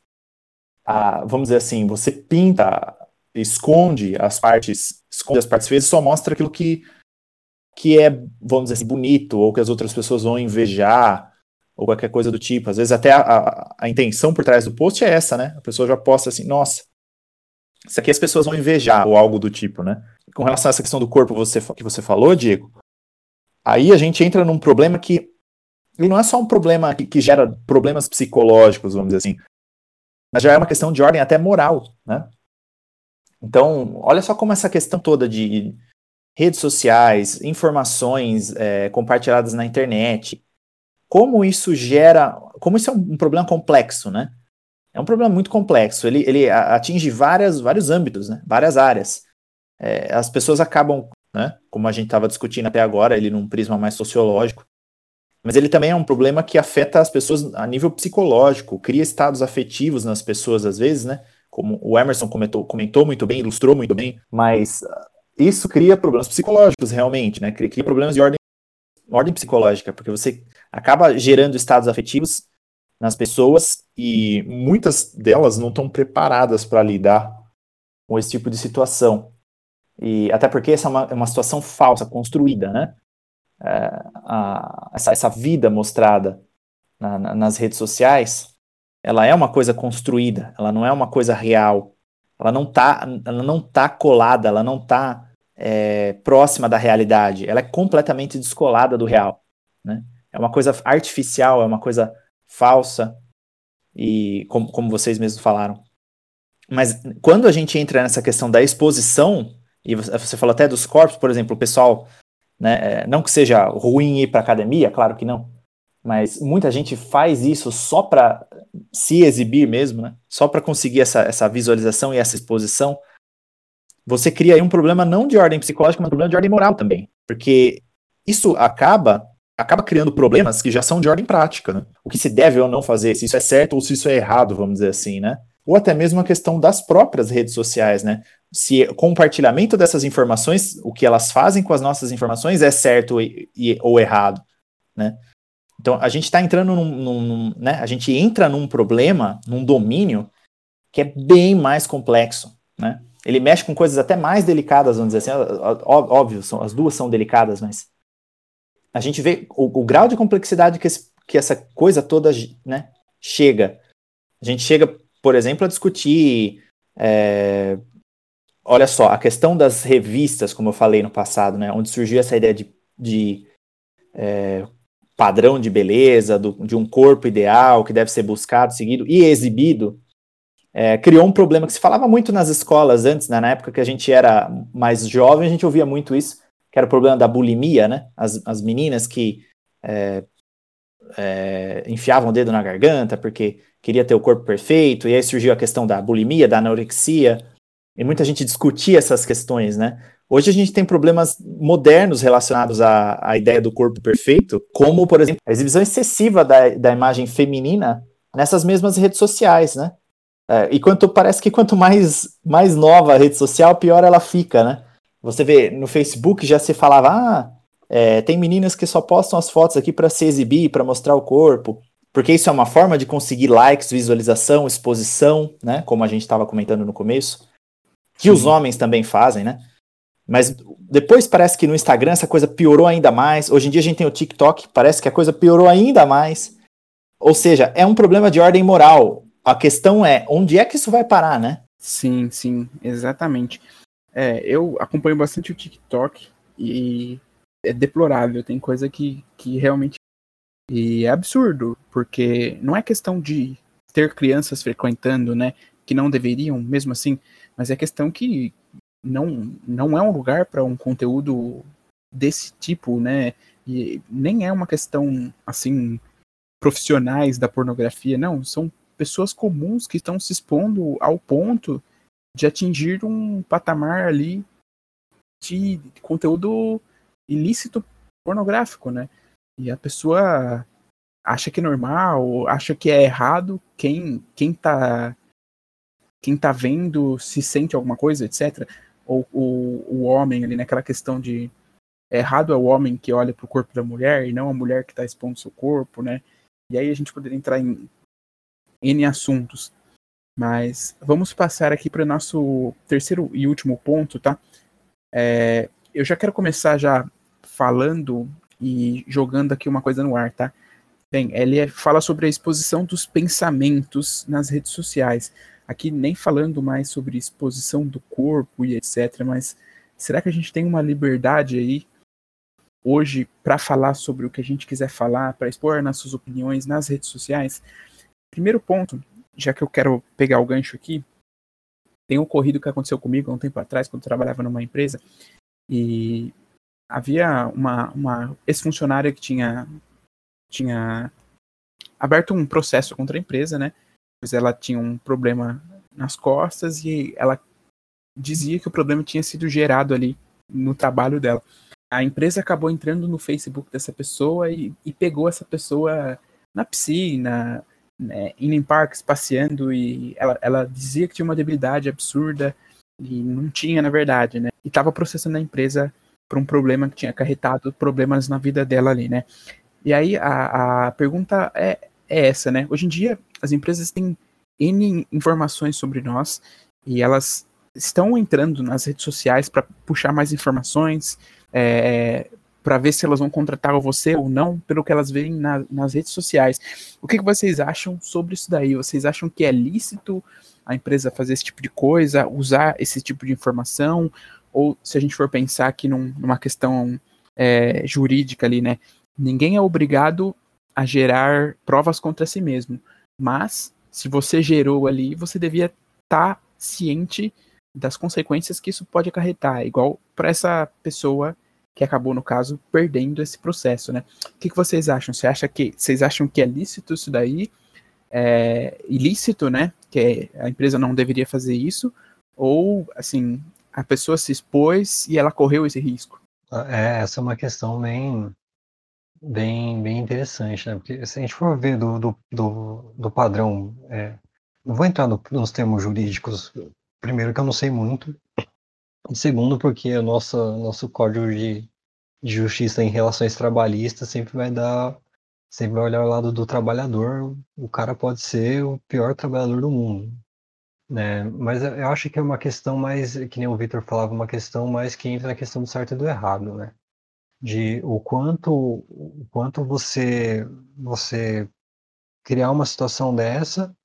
a, vamos dizer assim, você pinta, esconde as partes, esconde as partes feias e só mostra aquilo que, que é, vamos dizer assim, bonito, ou que as outras pessoas vão invejar, ou qualquer coisa do tipo. Às vezes até a, a, a intenção por trás do post é essa, né? A pessoa já posta assim, nossa, isso aqui as pessoas vão invejar, ou algo do tipo, né? Com relação a essa questão do corpo você, que você falou, Diego, aí a gente entra num problema que ele não é só um problema que, que gera problemas psicológicos, vamos dizer assim, mas já é uma questão de ordem até moral, né? Então, olha só como essa questão toda de redes sociais, informações é, compartilhadas na internet, como isso gera, como isso é um problema complexo, né? É um problema muito complexo. Ele, ele atinge várias, vários âmbitos, né? várias áreas. É, as pessoas acabam, né, como a gente estava discutindo até agora, ele num prisma mais sociológico, mas ele também é um problema que afeta as pessoas a nível psicológico, cria estados afetivos nas pessoas às vezes, né? Como o Emerson comentou, comentou muito bem, ilustrou muito bem, mas uh, isso cria problemas psicológicos realmente, né? Cria, cria problemas de ordem, ordem psicológica, porque você acaba gerando estados afetivos nas pessoas e muitas delas não estão preparadas para lidar com esse tipo de situação. E até porque essa é uma, é uma situação falsa, construída, né? É, a, essa, essa, vida mostrada na, na, nas redes sociais, ela é uma coisa construída, ela não é uma coisa real. Ela não está ela não tá colada, ela não está é, próxima da realidade. Ela é completamente descolada do real, né? É uma coisa artificial, é uma coisa falsa, e como, como vocês mesmos falaram. Mas quando a gente entra nessa questão da exposição, e você falou até dos corpos, por exemplo, o pessoal, né, é, não que seja ruim ir para academia, claro que não, mas muita gente faz isso só para se exibir mesmo, né, só para conseguir essa, essa visualização e essa exposição. Você cria aí um problema não de ordem psicológica, mas um problema de ordem moral também, porque isso acaba acaba criando problemas que já são de ordem prática, né? O que se deve ou não fazer, se isso é certo ou se isso é errado, vamos dizer assim, né? Ou até mesmo a questão das próprias redes sociais, né? Se compartilhamento dessas informações, o que elas fazem com as nossas informações é certo e, e, ou errado, né? Então a gente está entrando num, num, né? A gente entra num problema, num domínio que é bem mais complexo, né? Ele mexe com coisas até mais delicadas, vamos dizer assim. Óbvio, são, as duas são delicadas, mas a gente vê o, o grau de complexidade que, esse, que essa coisa toda né, chega. A gente chega, por exemplo, a discutir. É, olha só, a questão das revistas, como eu falei no passado, né, onde surgiu essa ideia de, de é, padrão de beleza, do, de um corpo ideal que deve ser buscado, seguido e exibido, é, criou um problema que se falava muito nas escolas antes, né, na época que a gente era mais jovem, a gente ouvia muito isso, que era o problema da bulimia, né? As, as meninas que é, é, enfiavam o dedo na garganta porque queria ter o corpo perfeito, e aí surgiu a questão da bulimia, da anorexia, e muita gente discutia essas questões, né? Hoje a gente tem problemas modernos relacionados à, à ideia do corpo perfeito, como, por exemplo, a exibição excessiva da, da imagem feminina nessas mesmas redes sociais, né? É, e quanto parece que quanto mais, mais nova a rede social, pior ela fica, né? Você vê, no Facebook já se falava, ah, é, tem meninas que só postam as fotos aqui para se exibir, para mostrar o corpo, porque isso é uma forma de conseguir likes, visualização, exposição, né? Como a gente estava comentando no começo, que Sim. os homens também fazem, né? Mas depois parece que no Instagram essa coisa piorou ainda mais. Hoje em dia a gente tem o TikTok, parece que a coisa piorou ainda mais. Ou seja, é um problema de ordem moral. A questão é onde é que isso vai parar, né? Sim, sim, exatamente. É, eu acompanho bastante o TikTok e é deplorável. Tem coisa que, que realmente e é absurdo, porque não é questão de ter crianças frequentando, né, que não deveriam, mesmo assim, mas é questão que não, não é um lugar para um conteúdo desse tipo, né, e nem é uma questão, assim, profissionais da pornografia, não, são pessoas comuns que estão se expondo ao ponto de atingir um patamar ali de conteúdo ilícito pornográfico, né? E a pessoa acha que é normal, acha que é errado, quem quem tá quem tá vendo se sente alguma coisa, etc. Ou o, o homem ali naquela questão de errado é o homem que olha para o corpo da mulher e não a mulher que está expondo seu corpo, né? E aí a gente poderia entrar em N assuntos. Mas vamos passar aqui para o nosso terceiro e último ponto, tá? É, eu já quero começar já falando e jogando aqui uma coisa no ar, tá? Bem, ele é, fala sobre a exposição dos pensamentos nas redes sociais. Aqui nem falando mais sobre exposição do corpo e etc, mas será que a gente tem uma liberdade aí hoje para falar sobre o que a gente quiser falar, para expor nossas opiniões nas redes sociais? Primeiro ponto, já que eu quero pegar o gancho aqui, tem um ocorrido que aconteceu comigo há um tempo atrás, quando eu trabalhava numa empresa, e havia uma, uma ex-funcionária que tinha, tinha aberto um processo contra a empresa, né? Pois ela tinha um problema nas costas e ela dizia que o problema tinha sido gerado ali no trabalho dela. A empresa acabou entrando no Facebook dessa pessoa e, e pegou essa pessoa na piscina, né, em parques, passeando, e ela, ela dizia que tinha uma debilidade absurda, e não tinha, na verdade, né? E estava processando a empresa por um problema que tinha acarretado problemas na vida dela ali, né? E aí a, a pergunta é, é essa, né? Hoje em dia, as empresas têm N informações sobre nós e elas estão entrando nas redes sociais para puxar mais informações, é, para ver se elas vão contratar você ou não, pelo que elas veem na, nas redes sociais. O que, que vocês acham sobre isso daí? Vocês acham que é lícito a empresa fazer esse tipo de coisa, usar esse tipo de informação? Ou se a gente for pensar aqui num, numa questão é, jurídica ali, né? Ninguém é obrigado a gerar provas contra si mesmo. Mas, se você gerou ali, você devia estar tá ciente das consequências que isso pode acarretar. Igual para essa pessoa que acabou, no caso, perdendo esse processo, né? O que, que vocês acham? Você acha que, vocês acham que é lícito isso daí? É ilícito, né? Que a empresa não deveria fazer isso? Ou, assim, a pessoa se expôs e ela correu esse risco? É, essa é uma questão bem, bem, bem interessante, né? Porque se a gente for ver do, do, do, do padrão, é, não vou entrar no, nos termos jurídicos, primeiro que eu não sei muito, e segundo, porque o nosso, nosso código de, de justiça em relações trabalhistas sempre vai dar. Sempre vai olhar o lado do trabalhador. O cara pode ser o pior trabalhador do mundo. Né? Mas eu acho que é uma questão mais, que nem o Victor falava, uma questão mais que entra na questão do certo e do errado, né? De o quanto, o quanto você, você criar uma situação dessa,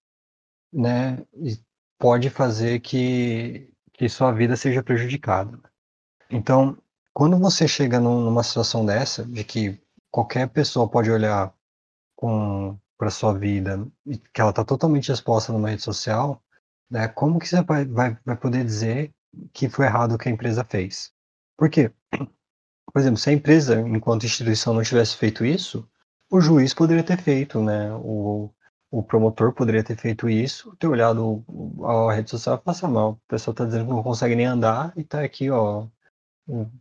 né? E pode fazer que, que sua vida seja prejudicada. Então, quando você chega numa situação dessa, de que qualquer pessoa pode olhar para sua vida e que ela está totalmente exposta numa rede social, né, como que você vai, vai, vai poder dizer que foi errado o que a empresa fez? Por quê? Por exemplo, se a empresa, enquanto instituição, não tivesse feito isso, o juiz poderia ter feito, né? O, o promotor poderia ter feito isso, ter olhado a rede social e falar assim, mal, o pessoal tá dizendo que não consegue nem andar e tá aqui, ó,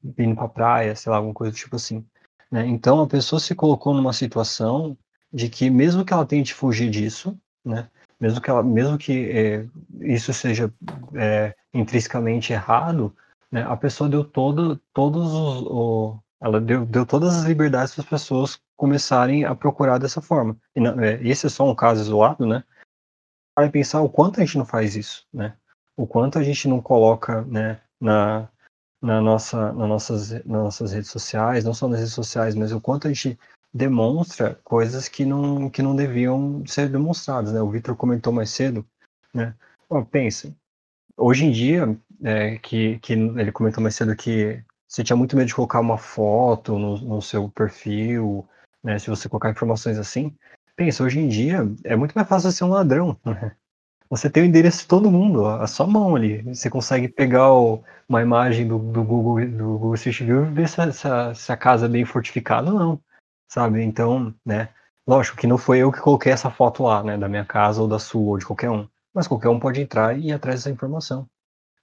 vindo pra praia, sei lá, alguma coisa do tipo assim. Né? Então a pessoa se colocou numa situação de que mesmo que ela tente fugir disso, né? Mesmo que ela, mesmo que é, isso seja é, intrinsecamente errado, né? A pessoa deu todo, todos os, o, ela deu, deu todas as liberdades para as pessoas começarem a procurar dessa forma. E não, é, esse é só um caso isolado, né? Para pensar o quanto a gente não faz isso, né? O quanto a gente não coloca, né, na, na nossa, na nossas, nas nossas redes sociais, não só nas redes sociais, mas o quanto a gente demonstra coisas que não, que não deviam ser demonstradas, né? O Victor comentou mais cedo, né? Pensa, hoje em dia, é, que, que ele comentou mais cedo que você tinha muito medo de colocar uma foto no, no seu perfil, né? Se você colocar informações assim. Pensa, hoje em dia é muito mais fácil ser um ladrão. Né? Você tem o endereço de todo mundo, a sua mão ali. Você consegue pegar o, uma imagem do, do, Google, do Google Street View e ver se, se, a, se a casa é bem fortificada ou não, sabe? Então, né? Lógico que não foi eu que coloquei essa foto lá, né, da minha casa ou da sua ou de qualquer um, mas qualquer um pode entrar e ir atrás dessa informação.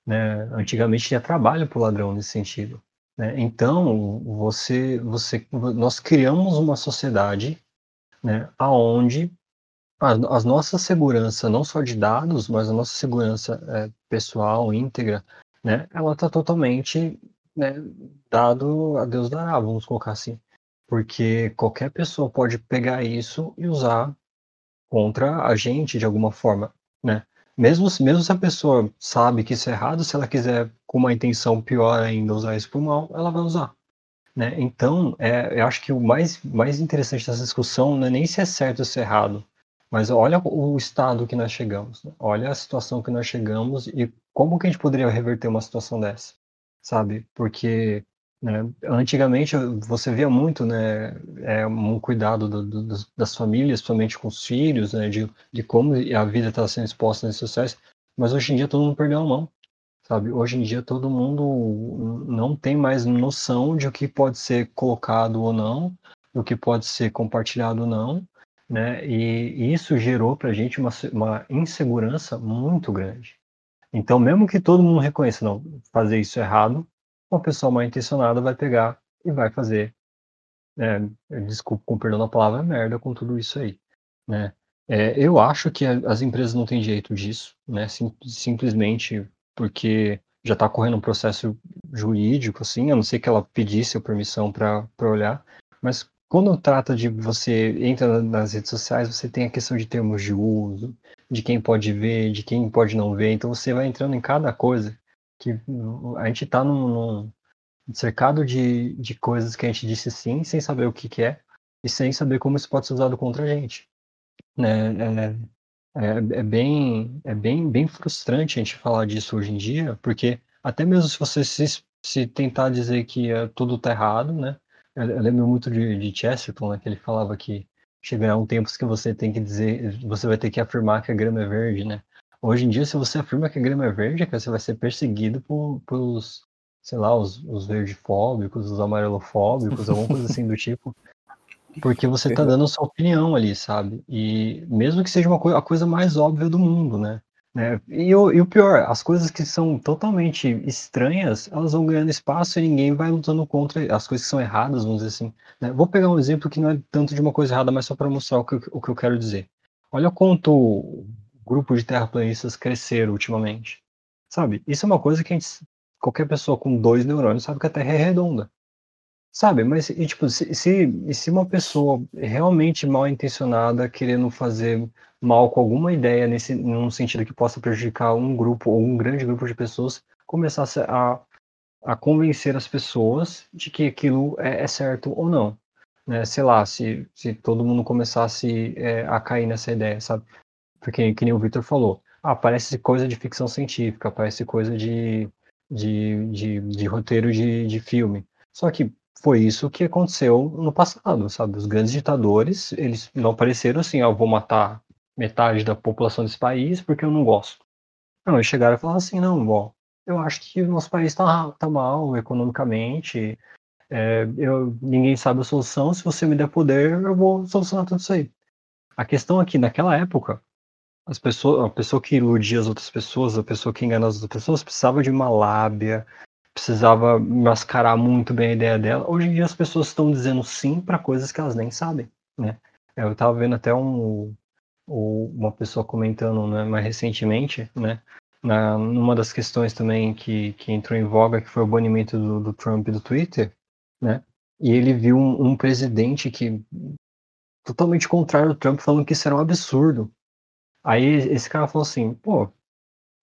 Né? Antigamente tinha trabalho para o ladrão nesse sentido. Né? Então, você, você, nós criamos uma sociedade né, aonde a, a nossa segurança, não só de dados, mas a nossa segurança é, pessoal, íntegra, né, ela está totalmente né, dado a Deus dará, vamos colocar assim. Porque qualquer pessoa pode pegar isso e usar contra a gente de alguma forma, né? Mesmo, mesmo se a pessoa sabe que isso é errado, se ela quiser com uma intenção pior ainda usar isso por mal, ela vai usar. Né? Então, é, eu acho que o mais, mais interessante dessa discussão não é nem se é certo ou se é errado, mas olha o estado que nós chegamos, né? olha a situação que nós chegamos e como que a gente poderia reverter uma situação dessa, sabe? Porque né, antigamente você via muito né, é, um cuidado do, do, das famílias, principalmente com os filhos, né, de, de como a vida está sendo exposta nesses sociais, mas hoje em dia todo mundo perdeu a mão, sabe? Hoje em dia todo mundo não tem mais noção de o que pode ser colocado ou não, do que pode ser compartilhado ou não, né? E, isso gerou para a gente uma, uma insegurança muito grande. Então, mesmo que todo mundo reconheça, não, fazer isso errado, uma pessoa mal intencionada vai pegar e vai fazer, é, desculpa, com perdão da palavra, merda com tudo isso aí, né? É, eu acho que as empresas não têm jeito disso, né? Sim, simplesmente porque já está correndo um processo jurídico, assim, a não ser que ela pedisse a permissão para olhar, mas quando trata de você entra nas redes sociais, você tem a questão de termos de uso, de quem pode ver, de quem pode não ver. Então você vai entrando em cada coisa que a gente está num, num, cercado de, de coisas que a gente disse sim, sem saber o que, que é e sem saber como isso pode ser usado contra a gente. Né? É, é, é, bem, é bem, bem frustrante a gente falar disso hoje em dia, porque até mesmo se você se, se tentar dizer que é, tudo está errado, né? Eu, eu lembro muito de, de Chesterton, né, que ele falava que chegará um tempo que você tem que dizer, você vai ter que afirmar que a grama é verde, né? Hoje em dia, se você afirma que a grama é verde, você vai ser perseguido por, pelos, sei lá, os, os verdefóbicos, os amarelofóbicos, alguma coisa assim do tipo. Porque você está dando a sua opinião ali, sabe? E mesmo que seja uma coisa, a coisa mais óbvia do mundo, né? Né? E, o, e o pior, as coisas que são totalmente estranhas, elas vão ganhando espaço e ninguém vai lutando contra as coisas que são erradas, vamos dizer assim. Né? Vou pegar um exemplo que não é tanto de uma coisa errada, mas só para mostrar o que, o que eu quero dizer. Olha quanto grupo de terraplanistas cresceram ultimamente. Sabe? Isso é uma coisa que gente, qualquer pessoa com dois neurônios sabe que a Terra é redonda. Sabe, mas e, tipo, se, se, se uma pessoa realmente mal intencionada, querendo fazer mal com alguma ideia, nesse, num sentido que possa prejudicar um grupo ou um grande grupo de pessoas, começasse a, a convencer as pessoas de que aquilo é, é certo ou não. Né? Sei lá, se, se todo mundo começasse é, a cair nessa ideia, sabe? Porque, que nem o Victor falou, ah, parece coisa de ficção científica, parece coisa de, de, de, de roteiro de, de filme. Só que foi isso que aconteceu no passado, sabe? Os grandes ditadores, eles não apareceram assim, ó, oh, vou matar metade da população desse país porque eu não gosto. Não, eles chegaram e falaram assim, não, bom, eu acho que o nosso país está tá mal economicamente, é, eu, ninguém sabe a solução, se você me der poder, eu vou solucionar tudo isso aí. A questão aqui, naquela época, as pessoas, a pessoa que iludia as outras pessoas, a pessoa que engana as outras pessoas, precisava de uma lábia, precisava mascarar muito bem a ideia dela. Hoje em dia as pessoas estão dizendo sim para coisas que elas nem sabem, né? Eu estava vendo até um, uma pessoa comentando né, mais recentemente, né? Na, numa das questões também que, que entrou em voga, que foi o banimento do, do Trump do Twitter, né? E ele viu um, um presidente que totalmente contrário ao Trump, falando que isso era um absurdo. Aí esse cara falou assim, pô,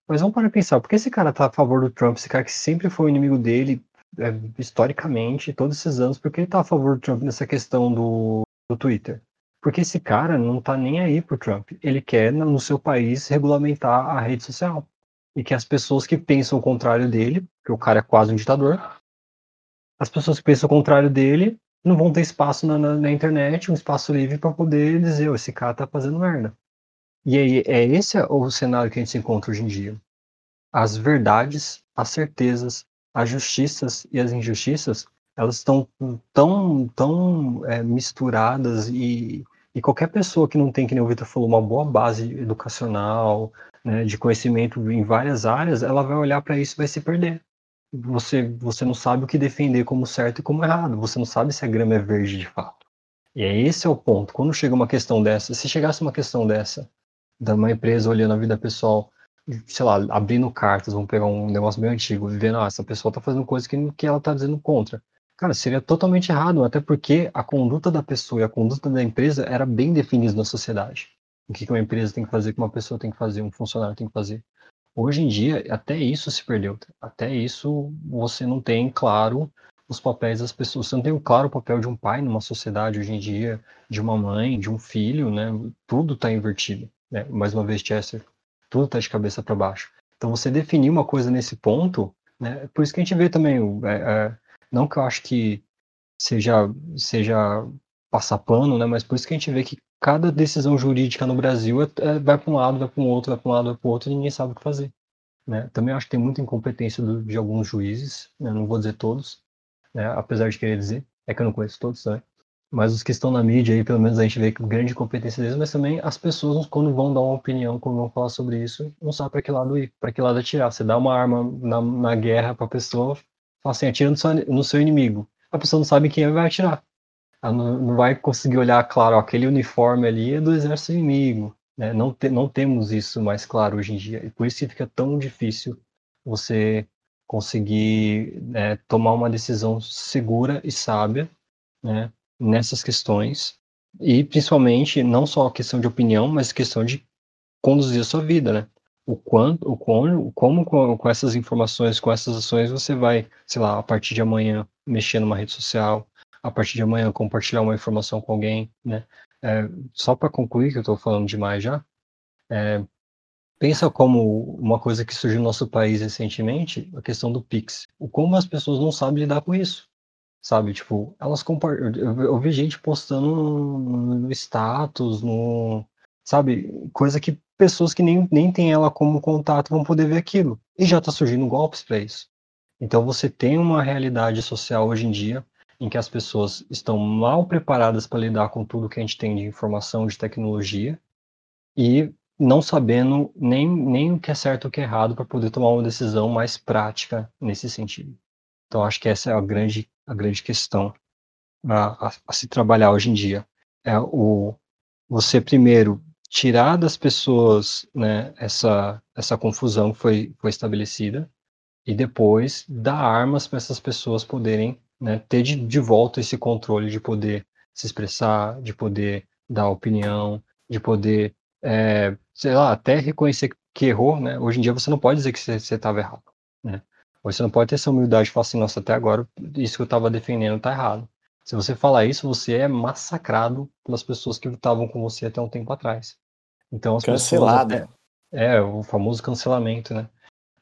mas vamos para pensar, por que esse cara tá a favor do Trump, esse cara que sempre foi o inimigo dele, é, historicamente, todos esses anos, por que ele tá a favor do Trump nessa questão do, do Twitter? Porque esse cara não tá nem aí pro Trump. Ele quer, no seu país, regulamentar a rede social. E que as pessoas que pensam o contrário dele, que o cara é quase um ditador, as pessoas que pensam o contrário dele não vão ter espaço na, na, na internet, um espaço livre para poder dizer, oh, esse cara tá fazendo merda. E aí, é esse o cenário que a gente se encontra hoje em dia. As verdades, as certezas, as justiças e as injustiças, elas estão tão, tão é, misturadas e, E qualquer pessoa que não tem, que nem o Vitor falou, uma boa base educacional, né, de conhecimento em várias áreas, ela vai olhar para isso e vai se perder. Você, você não sabe o que defender como certo e como errado. Você não sabe se a grama é verde de fato. E é esse é o ponto. Quando chega uma questão dessa, se chegasse uma questão dessa, da uma empresa olhando a vida pessoal, sei lá, abrindo cartas, vamos pegar um negócio bem antigo, vendo, ah, essa pessoa tá fazendo coisa que, que ela tá dizendo contra. Cara, seria totalmente errado, até porque a conduta da pessoa e a conduta da empresa era bem definida na sociedade. O que uma empresa tem que fazer, o que uma pessoa tem que fazer, um funcionário tem que fazer. Hoje em dia, até isso se perdeu. Até isso você não tem claro os papéis das pessoas. Você não tem claro o papel de um pai numa sociedade hoje em dia, de uma mãe, de um filho, né? Tudo está invertido. Né? Mais uma vez, Chester, tudo está de cabeça para baixo. Então, você definir uma coisa nesse ponto, né? Por isso que a gente vê também, é, é, não que eu acho que seja, seja passar pano, né? Mas por isso que a gente vê que cada decisão jurídica no Brasil é, é, vai para um lado, vai para um outro, vai para um lado, vai para o outro, e ninguém sabe o que fazer. Né? Também acho que tem muita incompetência do, de alguns juízes, né? não vou dizer todos, né? apesar de querer dizer, é que eu não conheço todos também. Mas os que estão na mídia aí, pelo menos a gente vê que grande competência deles, mas também as pessoas, quando vão dar uma opinião, quando vão falar sobre isso, não sabem para que lado ir, para que lado atirar. Você dá uma arma na, na guerra para a pessoa, fala assim, atira no seu, no seu inimigo. A pessoa não sabe quem vai atirar. Ela não, não vai conseguir olhar, claro, ó, aquele uniforme ali é do exército inimigo. Né? Não, te, não temos isso mais claro hoje em dia. E por isso que fica tão difícil você conseguir né, tomar uma decisão segura e sábia né, nessas questões e principalmente não só a questão de opinião, mas questão de conduzir a sua vida, né? O quanto, o como, como com, com essas informações, com essas ações você vai, sei lá, a partir de amanhã mexer numa rede social, a partir de amanhã compartilhar uma informação com alguém, né? É, só para concluir que eu estou falando demais já, é, pensa como uma coisa que surgiu no nosso país recentemente, a questão do Pix. O como as pessoas não sabem lidar com isso sabe? Tipo, elas compartilham. Eu, vi gente postando no status, no. Sabe? Coisa que pessoas que nem, nem têm ela como contato vão poder ver aquilo. E já tá surgindo golpes para isso. Então você tem uma realidade social hoje em dia em que as pessoas estão mal preparadas para lidar com tudo que a gente tem de informação, de tecnologia, e não sabendo nem, nem o que é certo e o que é errado para poder tomar uma decisão mais prática nesse sentido. Então acho que essa é a grande, a grande questão a, a, a se trabalhar hoje em dia. É o você primeiro tirar das pessoas né, essa, essa confusão que foi, foi estabelecida e depois dar armas para essas pessoas poderem né, ter de, de volta esse controle de poder se expressar, de poder dar opinião, de poder, é, sei lá, até reconhecer que errou, né? Hoje em dia você não pode dizer que você estava errado, né? Você não pode ter essa humildade de falar assim, nossa, até agora isso que eu estava defendendo está errado. Se você falar isso, você é massacrado pelas pessoas que estavam com você até um tempo atrás. Então as Cancelado. Pessoas até, é, o famoso cancelamento, né?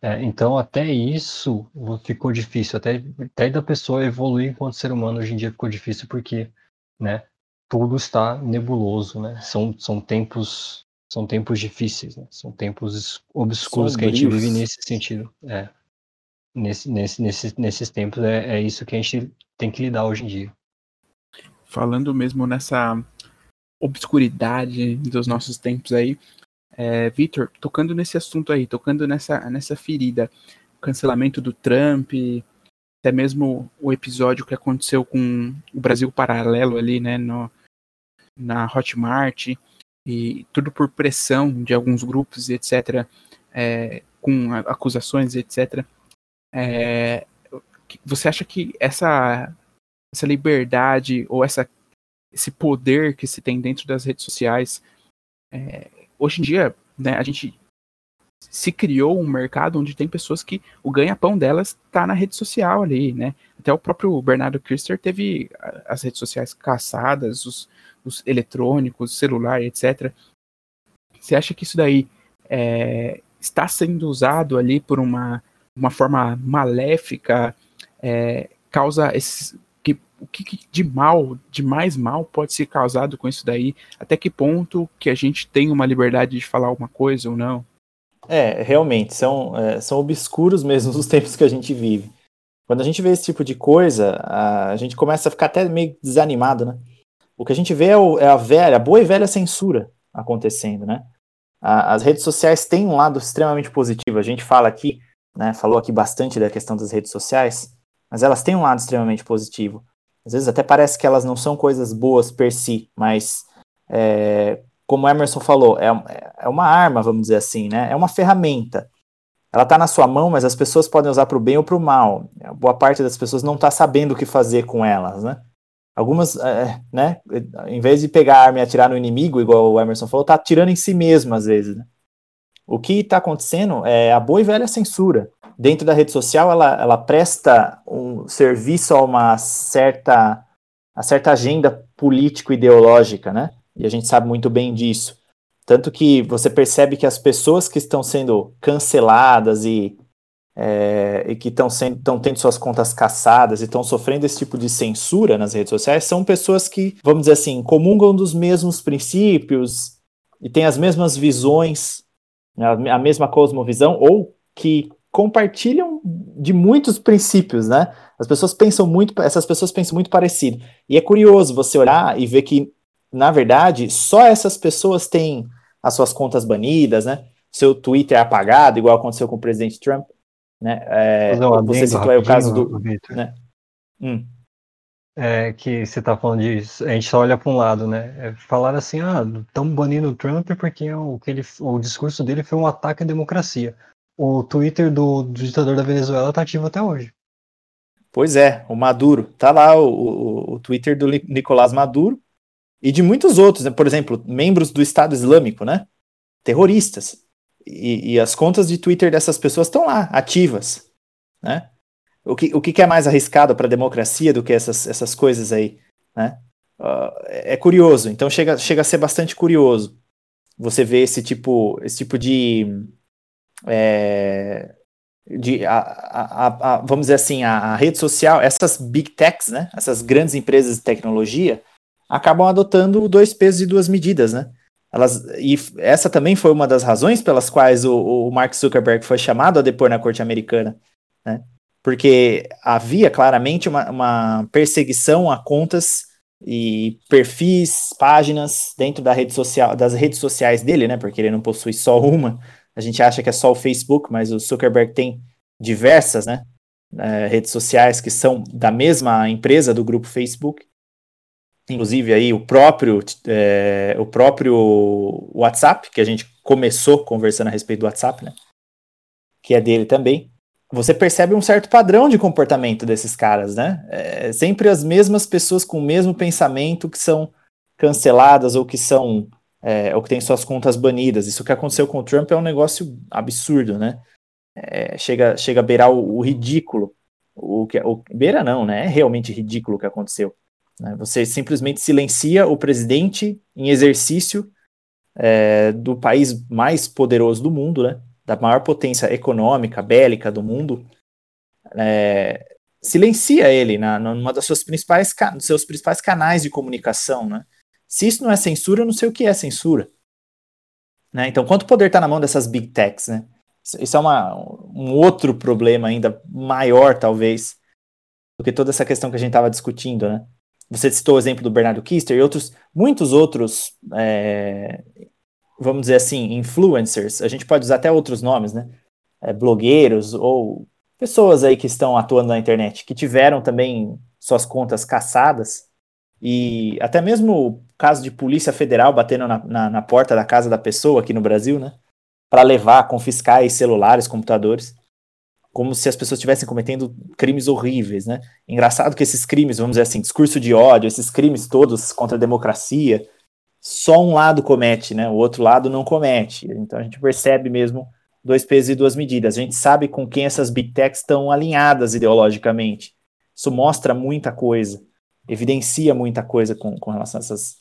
É, então até isso ficou difícil, até, até da pessoa evoluir enquanto ser humano hoje em dia ficou difícil porque, né, tudo está nebuloso, né? São, são tempos são tempos difíceis, né? São tempos obscuros que a gente vive nesse sentido. É nesse, nesse, nesse, nesses tempos é, é isso que a gente tem que lidar hoje em dia. Falando mesmo nessa obscuridade dos nossos tempos aí, é, Vitor, tocando nesse assunto aí, tocando nessa, nessa ferida, cancelamento do Trump, até mesmo o episódio que aconteceu com o Brasil Paralelo ali, né, no, na Hotmart, e tudo por pressão de alguns grupos, etc., é, com acusações, etc. É, você acha que essa, essa liberdade ou essa, esse poder que se tem dentro das redes sociais, é, hoje em dia, né, a gente se criou um mercado onde tem pessoas que o ganha-pão delas está na rede social ali, né? Até o próprio Bernardo Krister teve as redes sociais caçadas, os, os eletrônicos, celular, etc. Você acha que isso daí é, está sendo usado ali por uma uma forma maléfica, é, causa esse, que, o que de mal, de mais mal pode ser causado com isso daí? Até que ponto que a gente tem uma liberdade de falar alguma coisa ou não? É, realmente, são, é, são obscuros mesmo os tempos que a gente vive. Quando a gente vê esse tipo de coisa, a gente começa a ficar até meio desanimado, né? o que a gente vê é, o, é a velha, a boa e velha censura acontecendo, né? As redes sociais têm um lado extremamente positivo. A gente fala aqui, né? Falou aqui bastante da questão das redes sociais, mas elas têm um lado extremamente positivo. Às vezes até parece que elas não são coisas boas per si, mas é, como Emerson falou, é, é uma arma, vamos dizer assim, né? É uma ferramenta. Ela está na sua mão, mas as pessoas podem usar para o bem ou para o mal. Boa parte das pessoas não está sabendo o que fazer com elas, né? Algumas, é, né? Em vez de pegar a arma e atirar no inimigo, igual o Emerson falou, está atirando em si mesmo às vezes. Né? O que está acontecendo é a boa e velha censura. Dentro da rede social, ela, ela presta um serviço a uma certa, a certa agenda político-ideológica, né? E a gente sabe muito bem disso. Tanto que você percebe que as pessoas que estão sendo canceladas e, é, e que estão tendo suas contas caçadas e estão sofrendo esse tipo de censura nas redes sociais são pessoas que, vamos dizer assim, comungam dos mesmos princípios e têm as mesmas visões, a mesma cosmovisão, ou que compartilham de muitos princípios, né? As pessoas pensam muito, essas pessoas pensam muito parecido. E é curioso você olhar e ver que na verdade, só essas pessoas têm as suas contas banidas, né? Seu Twitter apagado, igual aconteceu com o presidente Trump. Né? É, você citou aí o caso do. Né? Hum. É, que você está falando disso, a gente só olha para um lado, né? É falar assim, ah, estão banindo o Trump porque o, que ele, o discurso dele foi um ataque à democracia. O Twitter do, do ditador da Venezuela está ativo até hoje. Pois é, o Maduro. Tá lá o, o, o Twitter do Nicolás Maduro, e de muitos outros, né? por exemplo, membros do Estado Islâmico, né? Terroristas. E, e as contas de Twitter dessas pessoas estão lá, ativas, né? O que, o que é mais arriscado para a democracia do que essas, essas coisas aí, né? Uh, é curioso, então chega, chega a ser bastante curioso você ver esse tipo, esse tipo de, é, de a, a, a, vamos dizer assim, a, rede social, essas big techs, né? Essas grandes empresas de tecnologia, acabam adotando dois pesos e duas medidas, né? Elas, e essa também foi uma das razões pelas quais o, o Mark Zuckerberg foi chamado a depor na corte americana, né? Porque havia claramente uma, uma perseguição a contas e perfis, páginas dentro da rede social, das redes sociais dele, né? Porque ele não possui só uma. A gente acha que é só o Facebook, mas o Zuckerberg tem diversas, né? É, redes sociais que são da mesma empresa do grupo Facebook inclusive aí o próprio é, o próprio WhatsApp que a gente começou conversando a respeito do WhatsApp, né? Que é dele também. Você percebe um certo padrão de comportamento desses caras, né? É sempre as mesmas pessoas com o mesmo pensamento que são canceladas ou que são é, ou que têm suas contas banidas. Isso que aconteceu com o Trump é um negócio absurdo, né? É, chega, chega a beirar o, o ridículo. O que, o, beira não, né? É realmente ridículo o que aconteceu. Né? Você simplesmente silencia o presidente em exercício é, do país mais poderoso do mundo, né? Da maior potência econômica, bélica do mundo, é, silencia ele na, numa das suas principais, dos seus principais canais de comunicação. Né? Se isso não é censura, eu não sei o que é censura. Né? Então, quanto poder está na mão dessas big techs? Né? Isso é uma, um outro problema ainda maior, talvez, do que toda essa questão que a gente estava discutindo, né? Você citou o exemplo do Bernardo Kister e outros, muitos outros, é, vamos dizer assim, influencers. A gente pode usar até outros nomes, né? É, blogueiros ou pessoas aí que estão atuando na internet, que tiveram também suas contas caçadas e até mesmo o caso de polícia federal batendo na, na, na porta da casa da pessoa aqui no Brasil, né? Para levar, confiscar celulares, computadores como se as pessoas estivessem cometendo crimes horríveis, né? Engraçado que esses crimes, vamos dizer assim, discurso de ódio, esses crimes todos contra a democracia, só um lado comete, né? O outro lado não comete. Então a gente percebe mesmo dois pesos e duas medidas. A gente sabe com quem essas big techs estão alinhadas ideologicamente. Isso mostra muita coisa, evidencia muita coisa com, com relação a, essas,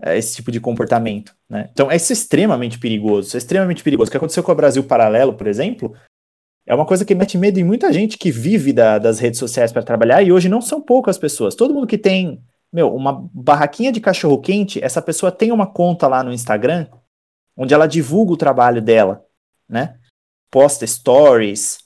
a esse tipo de comportamento. Né? Então, isso é extremamente perigoso. Isso é extremamente perigoso. O que aconteceu com o Brasil Paralelo, por exemplo, é uma coisa que mete medo em muita gente que vive da, das redes sociais para trabalhar, e hoje não são poucas pessoas. Todo mundo que tem, meu, uma barraquinha de cachorro quente, essa pessoa tem uma conta lá no Instagram, onde ela divulga o trabalho dela, né? Posta stories,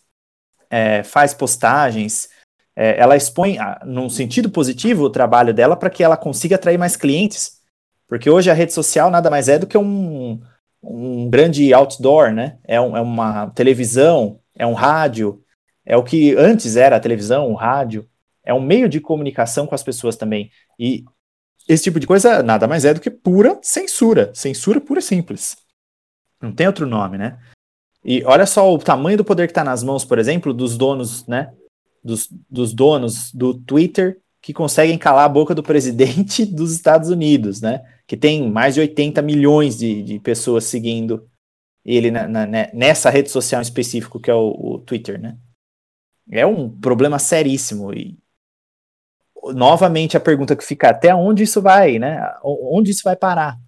é, faz postagens, é, ela expõe, num sentido positivo, o trabalho dela para que ela consiga atrair mais clientes. Porque hoje a rede social nada mais é do que um, um grande outdoor, né? É, um, é uma televisão, é um rádio, é o que antes era a televisão, o rádio, é um meio de comunicação com as pessoas também. E esse tipo de coisa nada mais é do que pura censura, censura pura e simples. Não tem outro nome, né? E olha só o tamanho do poder que está nas mãos, por exemplo, dos donos, né? Dos, dos donos do Twitter que conseguem calar a boca do presidente dos Estados Unidos, né? Que tem mais de 80 milhões de, de pessoas seguindo ele na, na, né, nessa rede social em específico, que é o, o Twitter, né? É um problema seríssimo. E novamente a pergunta que fica: até onde isso vai, né? Onde isso vai parar?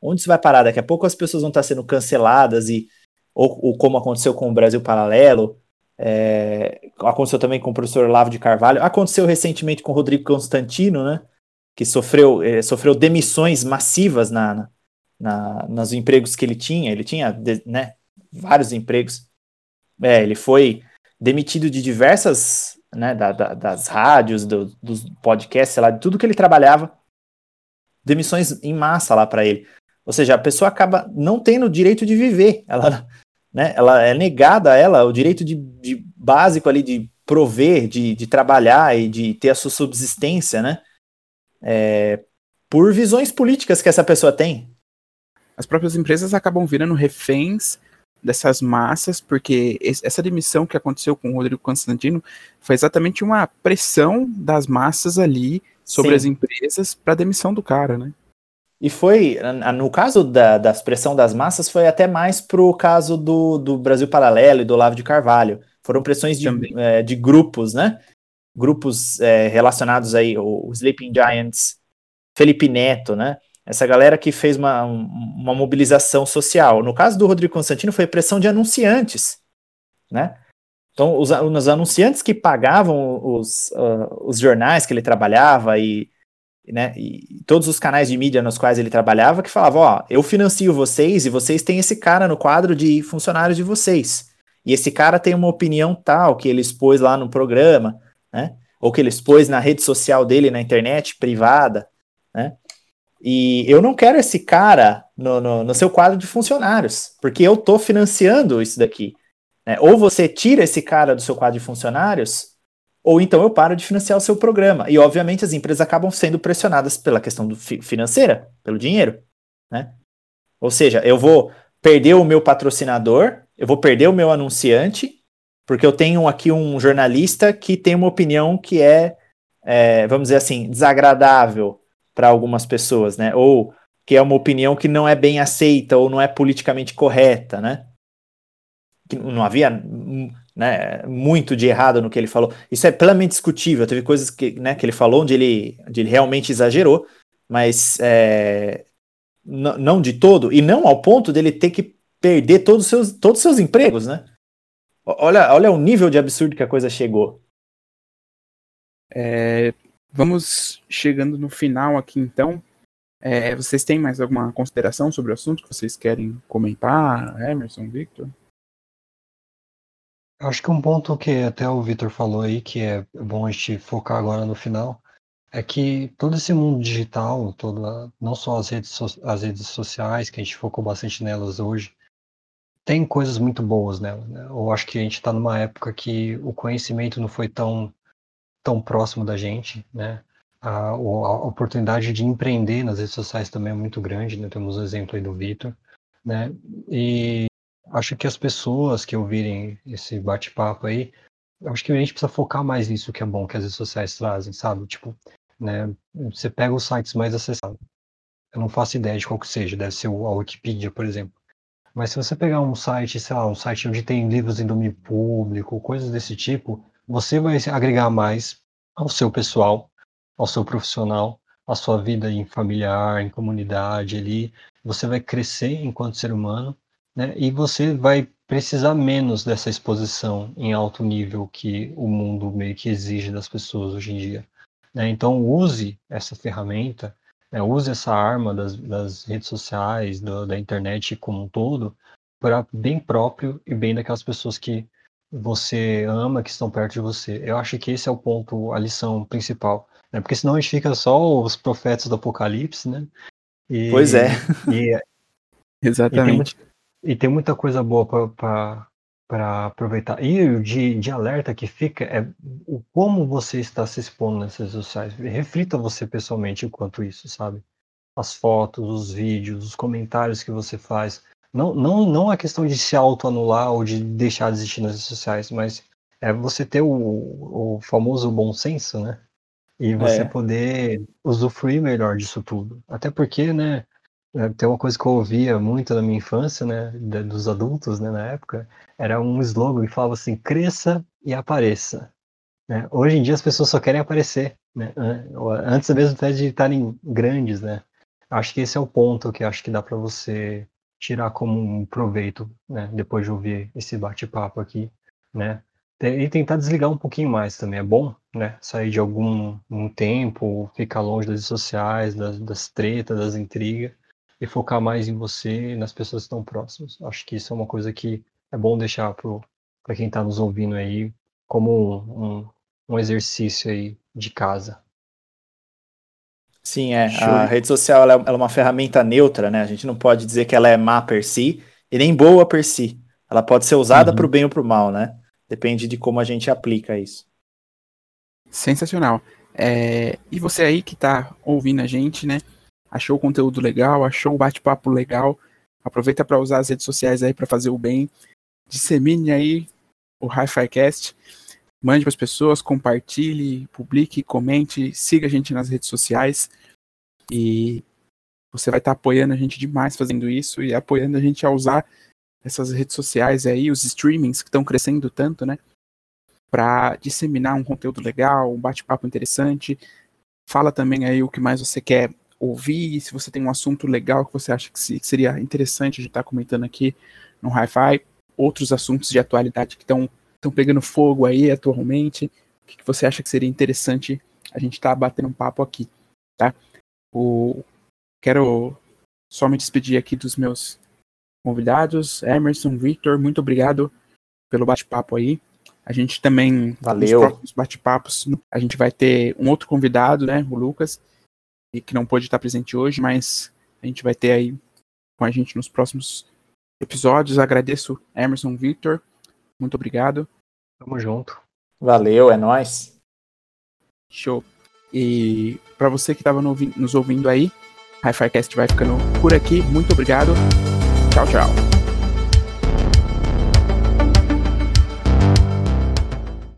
Onde isso vai parar? Daqui a pouco as pessoas vão estar sendo canceladas e ou, ou como aconteceu com o Brasil Paralelo, é, aconteceu também com o professor Lavo de Carvalho, aconteceu recentemente com o Rodrigo Constantino, né, que sofreu, é, sofreu demissões massivas na, na, nos empregos que ele tinha, ele tinha né, vários empregos, é, ele foi demitido de diversas, né, da, da, das rádios, do, dos podcasts, sei lá, de tudo que ele trabalhava, demissões em massa lá para ele. Ou seja, a pessoa acaba não tendo o direito de viver. Ela, né? Ela é negada a ela o direito de, de básico ali de prover, de, de, trabalhar e de ter a sua subsistência, né? É, por visões políticas que essa pessoa tem. As próprias empresas acabam virando reféns dessas massas, porque essa demissão que aconteceu com o Rodrigo Constantino foi exatamente uma pressão das massas ali sobre Sim. as empresas para demissão do cara, né? E foi, no caso da, da expressão das massas, foi até mais pro caso do, do Brasil Paralelo e do Olavo de Carvalho. Foram pressões de, é, de grupos, né? Grupos é, relacionados aí, o Sleeping Giants, Felipe Neto, né? Essa galera que fez uma, uma mobilização social. No caso do Rodrigo Constantino, foi pressão de anunciantes, né? Então, os, os anunciantes que pagavam os, uh, os jornais que ele trabalhava e né, e todos os canais de mídia nos quais ele trabalhava, que falavam, ó, eu financio vocês e vocês têm esse cara no quadro de funcionários de vocês. E esse cara tem uma opinião tal que ele expôs lá no programa, né? Ou que ele expôs na rede social dele, na internet privada, né? E eu não quero esse cara no, no, no seu quadro de funcionários, porque eu tô financiando isso daqui. Né? Ou você tira esse cara do seu quadro de funcionários, ou então eu paro de financiar o seu programa. E, obviamente, as empresas acabam sendo pressionadas pela questão fi financeira, pelo dinheiro, né? Ou seja, eu vou perder o meu patrocinador, eu vou perder o meu anunciante, porque eu tenho aqui um jornalista que tem uma opinião que é, é vamos dizer assim, desagradável para algumas pessoas, né? Ou que é uma opinião que não é bem aceita ou não é politicamente correta, né? Que não havia né, muito de errado no que ele falou. Isso é plenamente discutível. Teve coisas que, né, que ele falou onde ele, onde ele realmente exagerou, mas é, não de todo, e não ao ponto dele ter que perder todos os seus, todos os seus empregos, né? Olha, olha o nível de absurdo que a coisa chegou. É, vamos chegando no final aqui então. É, vocês têm mais alguma consideração sobre o assunto que vocês querem comentar, Emerson, Victor? Acho que um ponto que até o Vitor falou aí, que é bom a gente focar agora no final, é que todo esse mundo digital, toda, não só as redes, as redes sociais, que a gente focou bastante nelas hoje, tem coisas muito boas nelas. Né? Eu acho que a gente está numa época que o conhecimento não foi tão, tão próximo da gente, né? A, a, oportunidade de empreender nas redes sociais também é muito grande, né? Temos o um exemplo aí do Vitor, né? E acho que as pessoas que ouvirem esse bate-papo aí, acho que a gente precisa focar mais nisso que é bom que as redes sociais trazem, sabe? Tipo, né, você pega os sites mais acessados. Eu não faço ideia de qual que seja, deve ser a Wikipedia, por exemplo. Mas se você pegar um site, sei lá, um site onde tem livros em domínio público, coisas desse tipo, você vai agregar mais ao seu pessoal, ao seu profissional, à sua vida em familiar, em comunidade ali. Você vai crescer enquanto ser humano né? E você vai precisar menos dessa exposição em alto nível que o mundo meio que exige das pessoas hoje em dia. Né? Então use essa ferramenta, né? use essa arma das, das redes sociais, do, da internet como um todo, para bem próprio e bem daquelas pessoas que você ama, que estão perto de você. Eu acho que esse é o ponto, a lição principal. Né? Porque senão a gente fica só os profetas do apocalipse, né? E, pois é. E, Exatamente. E tem, e tem, muita coisa boa para aproveitar. E o de, de alerta que fica é o como você está se expondo nas redes sociais. Reflita você pessoalmente enquanto isso, sabe? As fotos, os vídeos, os comentários que você faz. Não, não, não a questão de se autoanular ou de deixar de existir nas redes sociais, mas é você ter o, o famoso bom senso, né? E você é. poder usufruir melhor disso tudo. Até porque, né, é, tem uma coisa que eu ouvia muito na minha infância, né, dos adultos, né, na época, era um slogan que falava assim, cresça e apareça. Né? Hoje em dia as pessoas só querem aparecer, né, antes mesmo até de estarem grandes, né. Acho que esse é o ponto que acho que dá para você tirar como um proveito, né, depois de ouvir esse bate-papo aqui, né. E tentar desligar um pouquinho mais também, é bom, né? Sair de algum um tempo, ficar longe das redes sociais, das, das tretas, das intrigas, e focar mais em você e nas pessoas que estão próximas. Acho que isso é uma coisa que é bom deixar para quem está nos ouvindo aí como um, um exercício aí de casa. Sim, é. Show. A rede social ela é, ela é uma ferramenta neutra, né? A gente não pode dizer que ela é má per si e nem boa per si. Ela pode ser usada uhum. para o bem ou para o mal, né? Depende de como a gente aplica isso. Sensacional. É, e você aí que está ouvindo a gente, né? Achou o conteúdo legal, achou o bate-papo legal, aproveita para usar as redes sociais aí para fazer o bem. Dissemine aí o Hi-Fi Cast. Mande para as pessoas, compartilhe, publique, comente, siga a gente nas redes sociais. E você vai estar tá apoiando a gente demais fazendo isso e apoiando a gente a usar essas redes sociais aí, os streamings que estão crescendo tanto, né? Para disseminar um conteúdo legal, um bate-papo interessante. Fala também aí o que mais você quer ouvir, se você tem um assunto legal que você acha que seria interessante a gente estar tá comentando aqui no Hi-Fi, outros assuntos de atualidade que estão pegando fogo aí atualmente, o que, que, você acha que seria interessante a gente estar tá batendo um papo aqui, tá? O, quero só me despedir aqui dos meus convidados. Emerson, Victor, muito obrigado pelo bate-papo aí. A gente também, Valeu. nos próximos bate-papos, a gente vai ter um outro convidado, né, o Lucas, que não pôde estar presente hoje, mas a gente vai ter aí com a gente nos próximos episódios. Agradeço Emerson, Victor, muito obrigado. Tamo junto. Valeu, é nós. Show. E para você que estava nos ouvindo aí, Hi-Fi Cast vai ficando por aqui. Muito obrigado. Tchau, tchau.